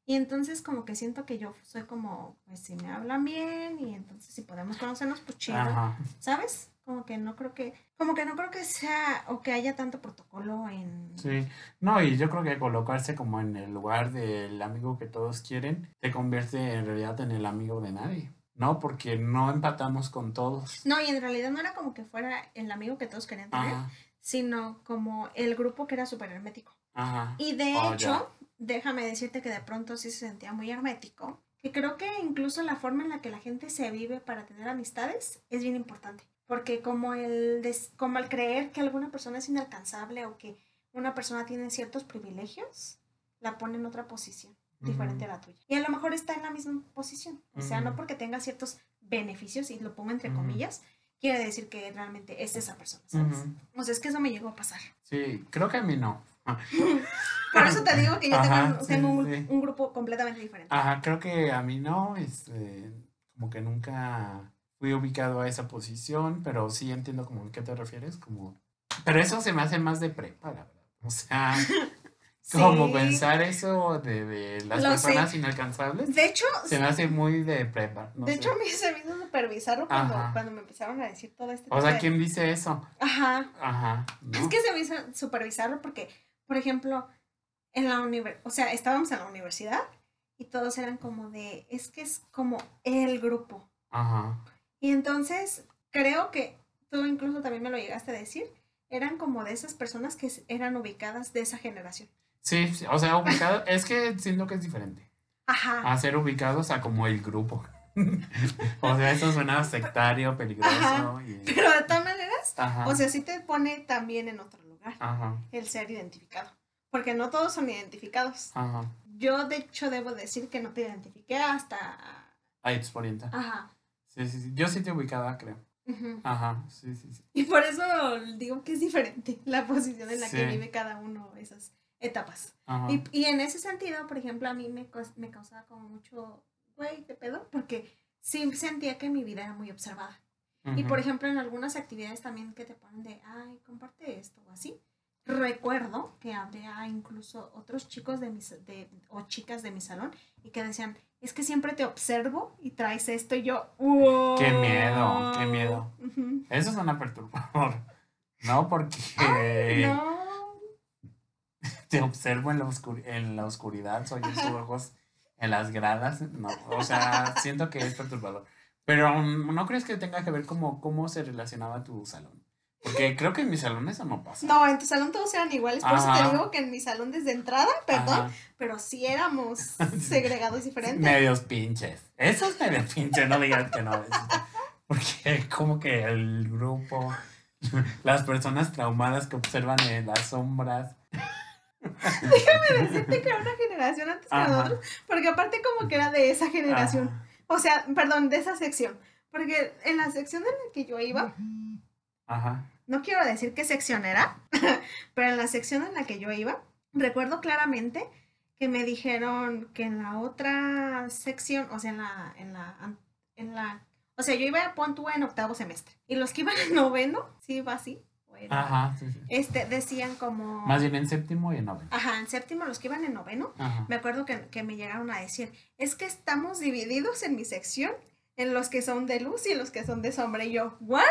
Y entonces como que siento que yo soy como, pues si me hablan bien y entonces si podemos conocernos, pues chido, ¿sabes? Como que no creo que, como que no creo que sea o que haya tanto protocolo en... Sí, no, y yo creo que colocarse como en el lugar del amigo que todos quieren te convierte en realidad en el amigo de nadie. No, porque no empatamos con todos. No, y en realidad no era como que fuera el amigo que todos querían tener, sino como el grupo que era súper hermético. Ajá. Y de oh, hecho, déjame decirte que de pronto sí se sentía muy hermético, que creo que incluso la forma en la que la gente se vive para tener amistades es bien importante. Porque como el, como el creer que alguna persona es inalcanzable o que una persona tiene ciertos privilegios, la pone en otra posición diferente a la tuya. Y a lo mejor está en la misma posición. O sea, no porque tenga ciertos beneficios, y lo pongo entre comillas, quiere decir que realmente es esa persona, ¿sabes? O sea, es que eso me llegó a pasar. Sí, creo que a mí no. Por eso te digo que yo tengo, un, grupo completamente diferente. Ajá, creo que a mí no, este, como que nunca fui ubicado a esa posición, pero sí entiendo como a qué te refieres, como... Pero eso se me hace más de prepa, la verdad. O sea, como pensar eso de, las personas inalcanzables. De hecho... Se me hace muy de prepa. de hecho, a mí se me hizo súper bizarro cuando, cuando, me empezaron a decir todo este O sea, ¿quién dice eso? Ajá. Ajá. Es que se me hizo súper bizarro porque, por ejemplo, en la universidad, o sea, estábamos en la universidad y todos eran como de, es que es como el grupo. Ajá. Y entonces creo que tú incluso también me lo llegaste a decir, eran como de esas personas que eran ubicadas de esa generación. Sí, o sea, ubicados, es que siento que es diferente. Ajá. A ser ubicados a como el grupo. o sea, eso suena sectario, peligroso. Pero de todas maneras, o sea, sí te pone también en otro lugar. Ajá. el ser identificado. Porque no todos son identificados. Ajá. Yo, de hecho, debo decir que no te identifiqué hasta... Ahí orienta. Ajá. Sí, sí, sí. Yo sí te ubicaba, creo. Ajá. Sí, sí, sí. Y por eso digo que es diferente la posición en la que Sí. vive cada uno esas etapas. Ajá. Y, y en ese sentido, por ejemplo, a mí me, me causaba como mucho, güey, ¿qué pedo? Porque sí sentía que mi vida era muy observada. Y por ejemplo, en algunas actividades también que te ponen de, ay, comparte esto o así. Recuerdo que había incluso otros chicos de mi, sa- de, o chicas de mi salón y que decían, es que siempre te observo y traes esto y yo, ¡wow! Qué miedo, qué miedo. Ujú. Eso suena perturbador. No, porque No. te observo en la, oscur- en la oscuridad, soy en tus ojos en las gradas. No, o sea, siento que es perturbador. Pero ¿no crees que tenga que ver como cómo se relacionaba tu salón? Porque creo que en mi salón eso no pasa. No, en tu salón todos eran iguales, por eso te digo que en mi salón desde entrada, perdón, Ajá. pero sí éramos segregados diferentes. Medios pinches. Eso es medio pinche, no digas que no. Porque como que el grupo, las personas traumadas que observan en las sombras. Déjame decirte que era una generación antes que nosotros, porque aparte como que era de esa generación, Ajá. o sea, perdón, de esa sección, porque en la sección en la que yo iba, Ajá. No quiero decir qué sección era, pero en la sección en la que yo iba, recuerdo claramente que me dijeron que en la otra sección, o sea, en la, en la, en la, o sea, yo iba a pon en octavo semestre, y los que iban en noveno, sí iba así, o era- Ajá. sí, sí. este, decían como, Más bien en séptimo y en noveno. ajá, en séptimo, los que iban en noveno, Ajá. me acuerdo que, que me llegaron a decir, es que estamos divididos en mi sección en los que son de luz y los que son de sombra. Y yo, ¿what?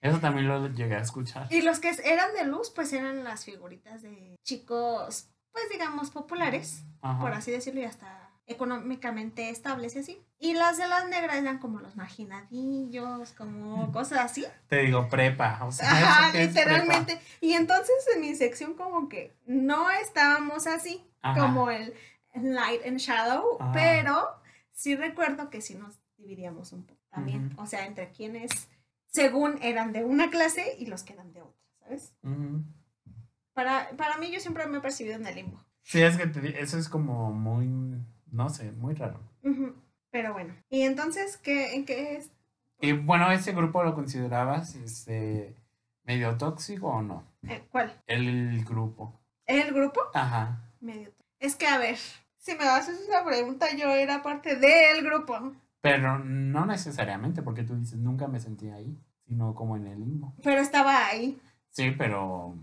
Eso también lo llegué a escuchar. Y los que eran de luz, pues eran las figuritas de chicos, pues digamos, populares, Ajá. por así decirlo, y hasta económicamente estables y así. Y las de las negras eran como los marginadillos, como cosas así. Te digo prepa. O sea, Ajá, prepa. literalmente. Y entonces en mi sección como que no estábamos así, Ajá. como el light and shadow, Ajá. pero sí recuerdo que sí nos dividíamos un poco también, o sea, entre quienes según eran de una clase y los que eran de otra, ¿sabes? Para, para mí yo siempre me he percibido en el limbo. Sí, es que te eso es como muy, no sé, muy raro. Pero bueno, y entonces, ¿qué, ¿en qué es? Y bueno, ¿ese grupo lo considerabas este, medio tóxico o no? eh, ¿Cuál? El grupo. ¿El grupo? Ajá. Medio. Es que, a ver, si me haces esa pregunta, yo era parte del grupo. Pero no necesariamente, porque tú dices, nunca me sentí ahí, sino como en el limbo. Pero estaba ahí. Sí, pero...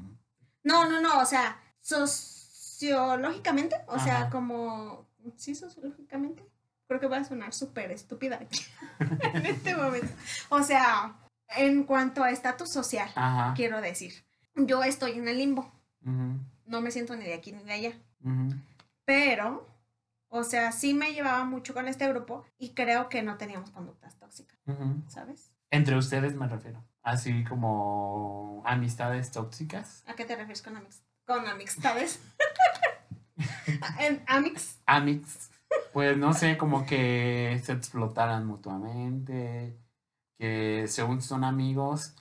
No, no, no, o sea, sociológicamente, o sea, como, sí, sociológicamente, creo que va a sonar súper estúpida aquí en este momento. O sea, en cuanto a estatus social, Ajá. quiero decir, yo estoy en el limbo, no me siento ni de aquí ni de allá, pero, o sea, sí me llevaba mucho con este grupo y creo que no teníamos conductas tóxicas. ¿sabes? Entre ustedes me refiero. Así como amistades tóxicas. ¿A qué te refieres con, amix con amistades? amix. Amix. Pues no sé, como que se explotaran mutuamente. Que según son amigos,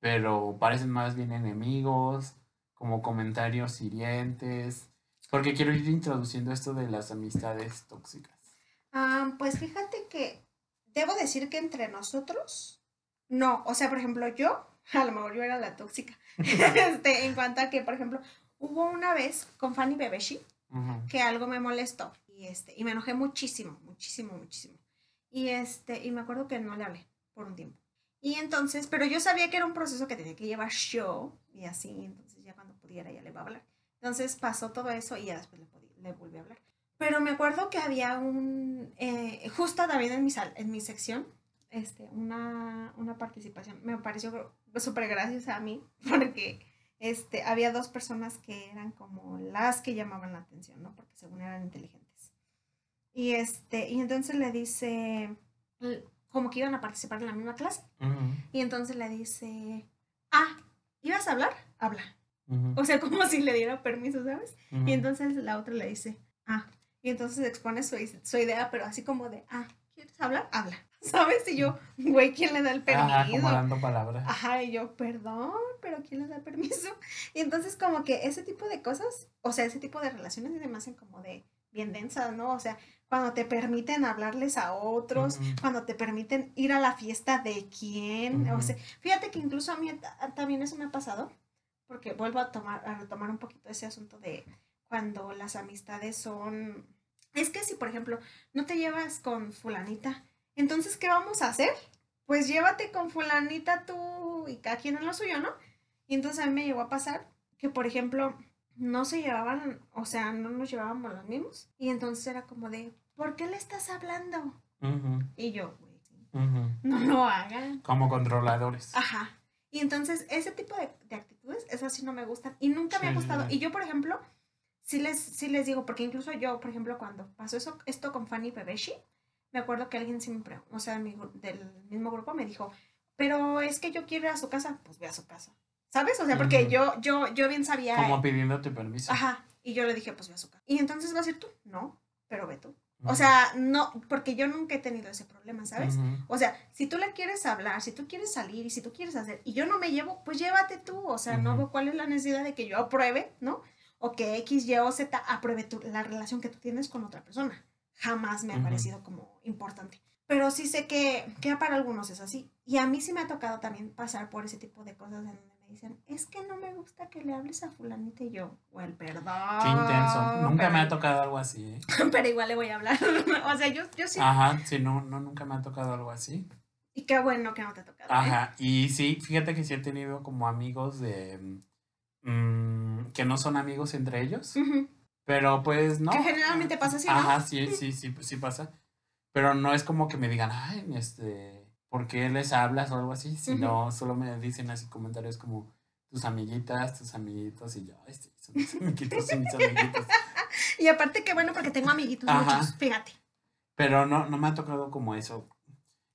pero parecen más bien enemigos. Como comentarios hirientes. Porque quiero ir introduciendo esto de las amistades tóxicas. Ah, pues fíjate que debo decir que entre nosotros, no, o sea, por ejemplo, yo, a lo mejor yo era la tóxica, este, en cuanto a que, por ejemplo, hubo una vez con Fanny Bebeshi que algo me molestó y, este, y me enojé muchísimo, muchísimo, muchísimo. Y, este, y me acuerdo que no le hablé por un tiempo. Y entonces, pero yo sabía que era un proceso que tenía que llevar yo y así, entonces ya cuando pudiera ya le iba a hablar. Entonces pasó todo eso y ya después le, podí- le volví a hablar. Pero me acuerdo que había un, eh, justo también en mi, sal- en mi sección, este, una, una participación. Me pareció súper graciosa a mí porque este, había dos personas que eran como las que llamaban la atención, ¿no? Porque según eran inteligentes. Y, este, y entonces le dice, como que iban a participar en la misma clase. Y entonces le dice, ah, ¿ibas a hablar? Habla. O sea, como si le diera permiso, ¿sabes? Y entonces la otra le dice, ah. Y entonces expone su, su idea, pero así como de, ah, ¿quieres hablar? Habla. ¿Sabes? Y yo, güey, ¿quién le da el permiso? Ajá, como dando palabras. Ajá, y yo, perdón, pero ¿quién le da permiso? Y entonces como que ese tipo de cosas, o sea, ese tipo de relaciones se me hacen como de bien densas, ¿no? O sea, cuando te permiten hablarles a otros, cuando te permiten ir a la fiesta de quién, o sea, fíjate que incluso a mí ta- también eso me ha pasado, porque vuelvo a tomar, a retomar un poquito ese asunto de cuando las amistades son, es que si por ejemplo no te llevas con fulanita, entonces ¿qué vamos a hacer? Pues llévate con fulanita tú y cada quien en lo suyo, ¿no? Y entonces a mí me llegó a pasar que por ejemplo no se llevaban, o sea, no nos llevábamos los mismos, y entonces era como de, ¿por qué le estás hablando? Y yo, güey, no lo hagan. Como controladores. Ajá. Y entonces ese tipo de, de actitudes, esas sí no me gustan y nunca me ha gustado. Y yo, por ejemplo, sí les, sí les digo, porque incluso yo, por ejemplo, cuando pasó eso, esto con Fanny Bebeshi, me acuerdo que alguien siempre, o sea, mi del mismo grupo me dijo, pero es que yo quiero ir a su casa, pues ve a su casa. ¿Sabes? O sea, porque yo, yo, yo bien sabía. Como pidiéndote permiso. Ajá. Y yo le dije, pues ve a su casa. Y entonces va a ser tú. No, pero ve tú. O sea, no, porque yo nunca he tenido ese problema, ¿sabes? O sea, si tú le quieres hablar, si tú quieres salir y si tú quieres hacer y yo no me llevo, pues llévate tú. O sea, no veo cuál es la necesidad de que yo apruebe, ¿no? O que X, Y o Z apruebe tu- la relación que tú tienes con otra persona. Jamás me ha parecido como importante. Pero sí sé que, que para algunos es así. Y a mí sí me ha tocado también pasar por ese tipo de cosas en dicen, es que no me gusta que le hables a fulanita y yo, o el perdón. Qué intenso. Nunca me ha tocado algo así. ¿eh? Pero igual le voy a hablar. o sea, yo, yo sí. Ajá, sí, no, no, nunca me ha tocado algo así. Y qué bueno que no te ha tocado. ¿eh? Ajá, y sí, fíjate que sí he tenido como amigos de... mm, que no son amigos entre ellos, pero pues no. Que generalmente pasa así, ¿no? Ajá, sí, sí, sí, sí pasa. Pero no es como que me digan, ay, este, ¿por qué les hablas o algo así? Sino solo me dicen así comentarios como tus amiguitas, tus amiguitos, y yo, sí, son mis amiguitos y mis amiguitos. Y aparte, qué bueno porque tengo amiguitos Ajá. muchos, fíjate. Pero no, no me ha tocado como eso.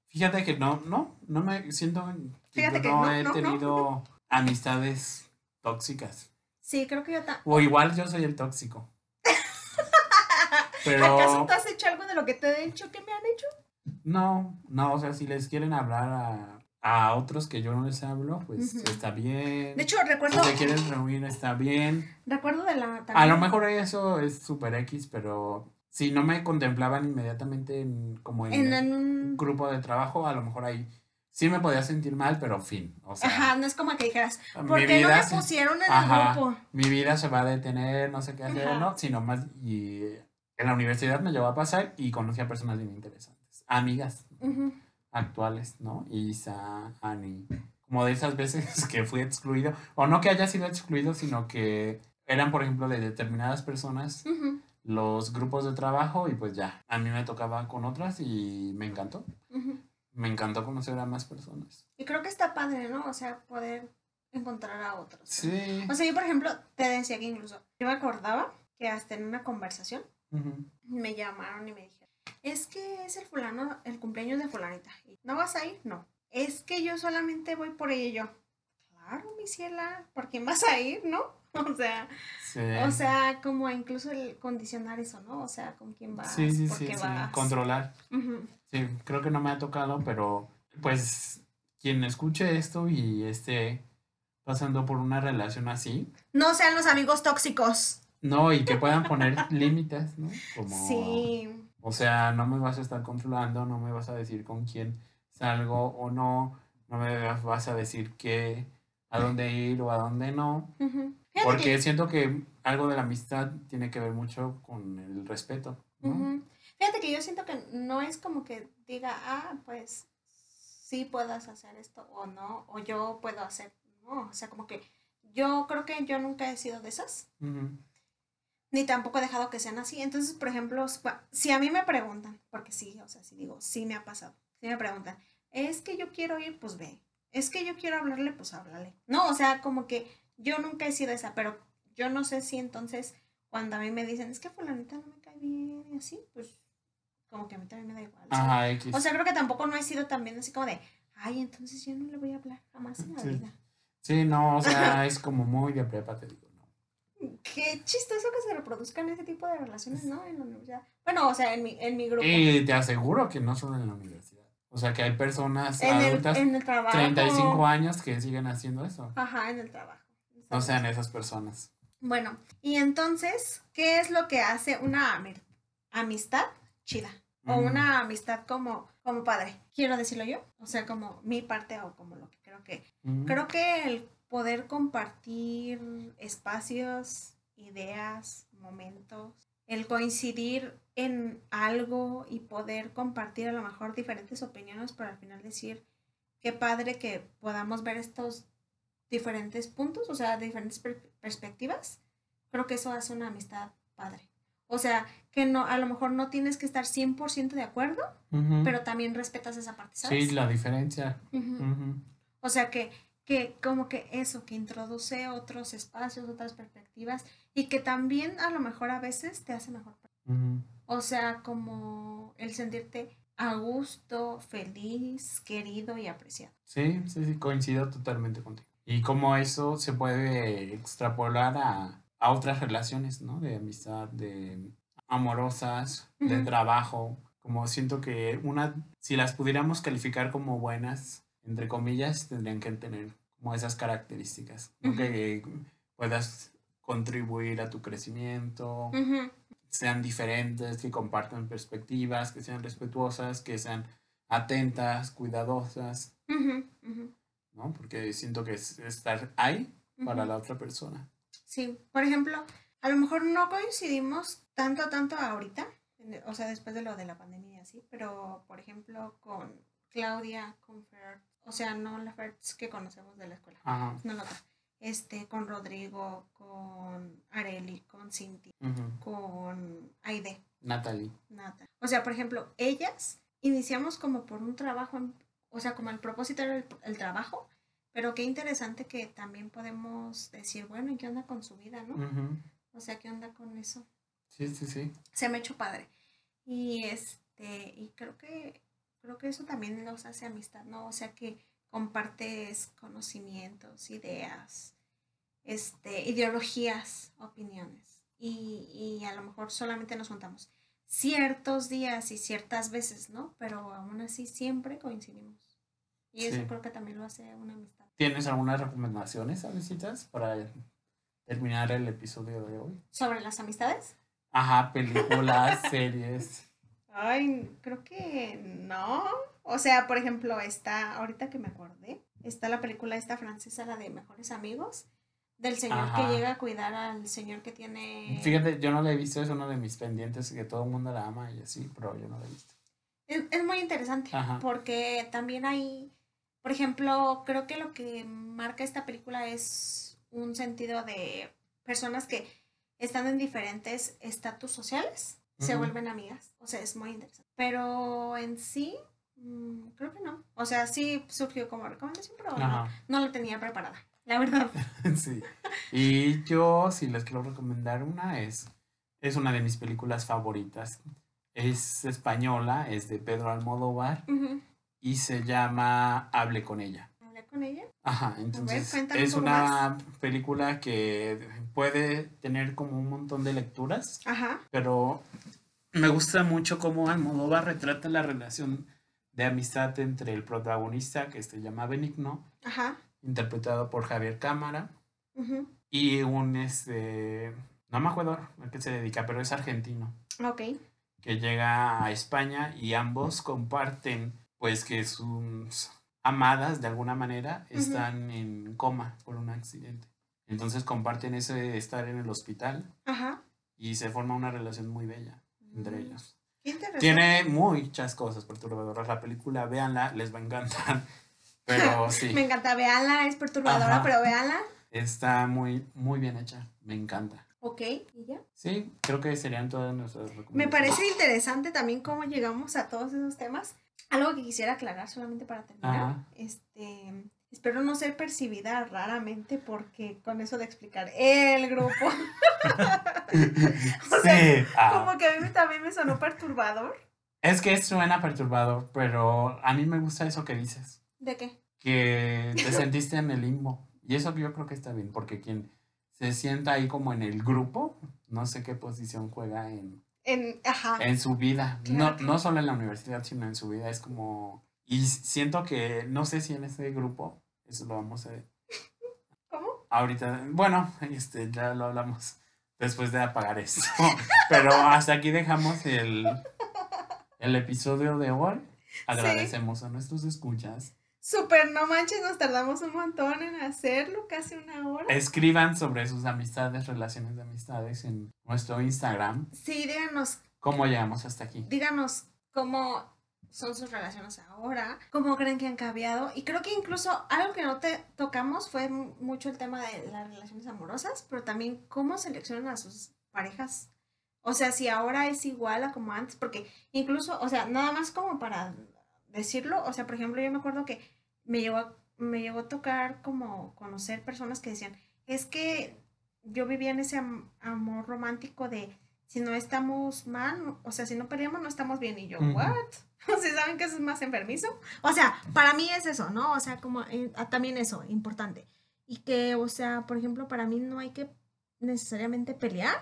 Fíjate que no, no, no me siento que Fíjate yo que no, no, he no, no. tenido amistades tóxicas. Sí, creo que yo también. O igual yo soy el tóxico. ¿Acaso Pero tú has hecho algo de lo que te he dicho que me han hecho? No, no, o sea, si les quieren hablar a, a otros que yo no les hablo, pues está bien. De hecho, recuerdo, si quieren reunir, está bien. recuerdo de la... A también- lo mejor eso es super X, pero si no me contemplaban inmediatamente en, como en, En, el en un... grupo de trabajo, a lo mejor ahí sí me podía sentir mal, pero fin. O sea, Ajá, no es como que dijeras, ¿por qué no me pusieron en Ajá. el grupo? mi vida se va a detener, no sé qué hacer, Ajá. ¿no? Sino más, y en la universidad me llevó a pasar y conocí a personas bien interesantes, amigas actuales, ¿no? Isa, Ani, como de esas veces que fui excluido, o no que haya sido excluido, sino que eran, por ejemplo, de determinadas personas los grupos de trabajo y pues ya, a mí me tocaba con otras y me encantó, me encantó conocer a más personas. Y creo que está padre, ¿no? O sea, poder encontrar a otros. Sí. O sea, yo, por ejemplo, te decía que incluso, yo me acordaba que hasta en una conversación me llamaron y me dijeron, es que es el fulano, el cumpleaños de fulanita. ¿No vas a ir? No. Es que yo solamente voy por ella y yo. Claro, mi ciela, ¿por quién vas a ir, no? O sea, Sí. o sea, como incluso el condicionar eso, ¿no? O sea, con quién vas, sí, sí, por sí, qué vas. controlar. Sí, creo que no me ha tocado, pero pues quien escuche esto y esté pasando por una relación así, No sean los amigos tóxicos. no, y que puedan poner límites, ¿no? Como, Sí. O sea, no me vas a estar controlando, no me vas a decir con quién salgo o no, no me vas a decir qué, a dónde ir o a dónde no, porque que- siento que algo de la amistad tiene que ver mucho con el respeto. Fíjate que yo siento que no es como que diga, ah, pues sí puedas hacer esto o no, o yo puedo hacer, no, o sea, como que yo creo que yo nunca he sido de esas. Ni tampoco he dejado que sean así. Entonces, por ejemplo, si a mí me preguntan, porque sí, o sea, si digo, sí me ha pasado, si me preguntan, es que yo quiero ir, pues ve, es que yo quiero hablarle, pues háblale. No, o sea, como que yo nunca he sido esa, pero yo no sé si entonces cuando a mí me dicen, es que fulanita no me cae bien y así, pues como que a mí también me da igual. Ajá, X. O sea, creo que tampoco no he sido también así como de, ay, entonces yo no le voy a hablar jamás en la Sí. vida. Sí, no, o sea, es como muy de prepa, te digo. Qué chistoso que se reproduzcan ese tipo de relaciones, ¿no? En la universidad. Bueno, o sea, en mi, en mi grupo. Y te aseguro que no solo en la universidad. O sea, que hay personas En el, adultas, en el trabajo. 35 años, que siguen haciendo eso. Ajá, en el trabajo. No sean esas personas. Bueno, y entonces, ¿qué es lo que hace una ami- amistad chida? O una amistad como, como padre. Quiero decirlo yo. O sea, como mi parte o como lo que creo que. Creo que el poder compartir espacios, ideas, momentos, el coincidir en algo y poder compartir a lo mejor diferentes opiniones, pero al final decir qué padre que podamos ver estos diferentes puntos, o sea, diferentes per- perspectivas. Creo que eso hace una amistad padre. O sea, que no, a lo mejor no tienes que estar 100% de acuerdo, pero también respetas esa parte, ¿sabes? Sí, la diferencia. O sea que, que como que eso, que introduce otros espacios, otras perspectivas y que también a lo mejor a veces te hace mejor. O sea, como el sentirte a gusto, feliz, querido y apreciado. Sí, sí, sí, coincido totalmente contigo. Y cómo eso se puede extrapolar a, a otras relaciones, ¿no? De amistad, de amorosas, de trabajo. Como siento que una, si las pudiéramos calificar como buenas, entre comillas, tendrían que tener como esas características. Que puedas contribuir a tu crecimiento, sean diferentes, que compartan perspectivas, que sean respetuosas, que sean atentas, cuidadosas, ¿no? Porque siento que es estar ahí para la otra persona. Sí, por ejemplo, a lo mejor no coincidimos tanto, tanto ahorita, el- o sea, después de lo de la pandemia y así, pero por ejemplo con Claudia, con Fer, o sea, no la Fer que conocemos de la escuela, Ajá. no otra, este, con Rodrigo, con Areli, con Cinti, con Aide, Natalie. Nata. O sea, por ejemplo, ellas iniciamos como por un trabajo, en- o sea, como el propósito era el, el trabajo, pero qué interesante que también podemos decir, bueno, ¿y qué onda con su vida, no? Ujú. O sea, ¿qué onda con eso? Sí, sí, sí. Se me ha hecho padre. Y este, y creo que, creo que eso también los hace amistad, ¿no? O sea que compartes conocimientos, ideas, este, ideologías, opiniones. Y, y a lo mejor solamente nos juntamos ciertos días y ciertas veces, ¿no? Pero aún así siempre coincidimos. Y eso Sí. creo que también lo hace una amistad. ¿Tienes algunas recomendaciones, Avesitas, para terminar el episodio de hoy? ¿Sobre las amistades? Ajá, películas, series. Ay, creo que no. O sea, por ejemplo, está, ahorita que me acordé, está la película esta francesa, la de Mejores Amigos, del señor Ajá. que llega a cuidar al señor que tiene... Fíjate, yo no la he visto, es uno de mis pendientes que todo el mundo la ama y así, pero yo no la he visto. Es, es muy interesante, Ajá. porque también hay, por ejemplo, creo que lo que marca esta película es un sentido de personas que están en diferentes estatus sociales, se vuelven amigas, o sea, es muy interesante. Pero en sí, mm, creo que no. O sea, sí surgió como recomendación, pero no, no la tenía preparada, la verdad. Sí. Y yo, si les quiero recomendar una, es, es una de mis películas favoritas. Es española, es de Pedro Almodóvar y se llama Hable con ella. Con ella. Ajá, entonces es una película que puede tener como un montón de lecturas, Ajá. pero me gusta mucho cómo Almodóvar retrata la relación de amistad entre el protagonista, que se llama Benigno, Ajá. interpretado por Javier Cámara, y un, este, no me acuerdo a qué se dedica, pero es argentino, Ok. que llega a España y ambos comparten, pues, que sus amadas, de alguna manera, están en coma por un accidente. Entonces comparten ese estar en el hospital Ajá. y se forma una relación muy bella entre Mm, ellos. Tiene muchas cosas perturbadoras la película, véanla, les va a encantar. Pero sí, Me encanta, véanla, es perturbadora, Ajá. pero véanla. está muy, muy bien hecha, me encanta. Ok, ¿y ya? Sí, creo que serían todas nuestras recomendaciones. Me parece interesante también cómo llegamos a todos esos temas. Algo que quisiera aclarar solamente para terminar. Ajá. Este, espero no ser percibida raramente porque con eso de explicar el grupo, o sea, Sí, ah, como que a mí también me sonó perturbador. es que suena perturbador, pero a mí me gusta eso que dices, ¿De qué? que te sentiste en el limbo. Y eso yo creo que está bien, porque quien se sienta ahí como en el grupo, no sé qué posición juega en, En, ajá. en su vida. Claro. No, no solo en la universidad, sino en su vida. Es como Y siento que, no sé si en este grupo, eso lo vamos a... ¿Cómo? Ahorita, bueno, este, ya lo hablamos después de apagar esto. Pero hasta aquí dejamos el, el episodio de hoy. Agradecemos a nuestros escuchas. Súper, no manches, nos tardamos un montón en hacerlo, casi una hora. Escriban sobre sus amistades, relaciones de amistades en nuestro Instagram. Sí, díganos. ¿Cómo llegamos hasta aquí? Díganos cómo son sus relaciones ahora, cómo creen que han cambiado. Y creo que incluso algo que no te tocamos fue mucho el tema de las relaciones amorosas, pero también cómo seleccionan a sus parejas. O sea, si ahora es igual a como antes, porque incluso, o sea, nada más como para decirlo, o sea, por ejemplo, yo me acuerdo que me llegó, a, me llegó a tocar como conocer personas que decían, es que yo vivía en ese amor romántico de si no estamos mal, o sea, si no peleamos no estamos bien. Y yo, ¿what? O sea, ¿saben que eso es más enfermizo? O sea, para mí es eso, ¿no? O sea, como eh, ah, también eso, importante. Y que, o sea, por ejemplo, para mí no hay que necesariamente pelear,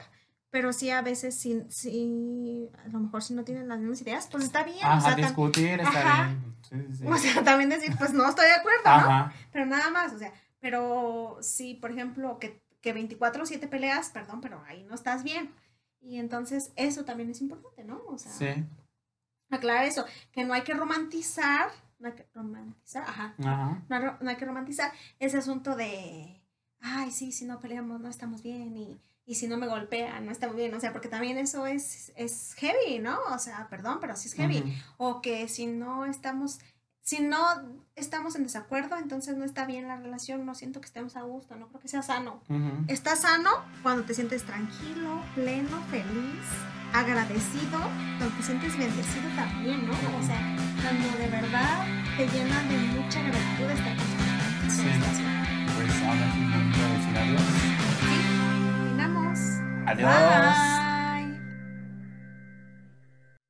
pero sí a veces si, si a lo mejor si no tienen las mismas ideas, pues está bien. Ajá, o sea, discutir está bien. Sí, sí. O sea, también decir, pues no estoy de acuerdo, ¿no? Pero nada más, o sea, pero si, por ejemplo, que, que 24 o 7 peleas, perdón, pero ahí no estás bien. Y entonces eso también es importante, ¿no? O sea, sí. aclarar eso, que no hay que romantizar, no hay que romantizar, ajá, No, hay que romantizar ese asunto de, ay, sí, si no peleamos no estamos bien y, y si no me golpean no estamos bien, o sea, porque también eso es, es heavy, ¿no? O sea, perdón, pero sí es heavy. O que si no estamos si no estamos en desacuerdo, entonces no está bien la relación, no siento que estemos a gusto, no creo que sea sano. Está sano cuando te sientes tranquilo, pleno, feliz, agradecido, cuando te sientes bendecido también, ¿no? O sea, cuando de verdad te llena de mucha gratitud estar con Sí. Pues ahora es un momento de decir adiós. Adiós.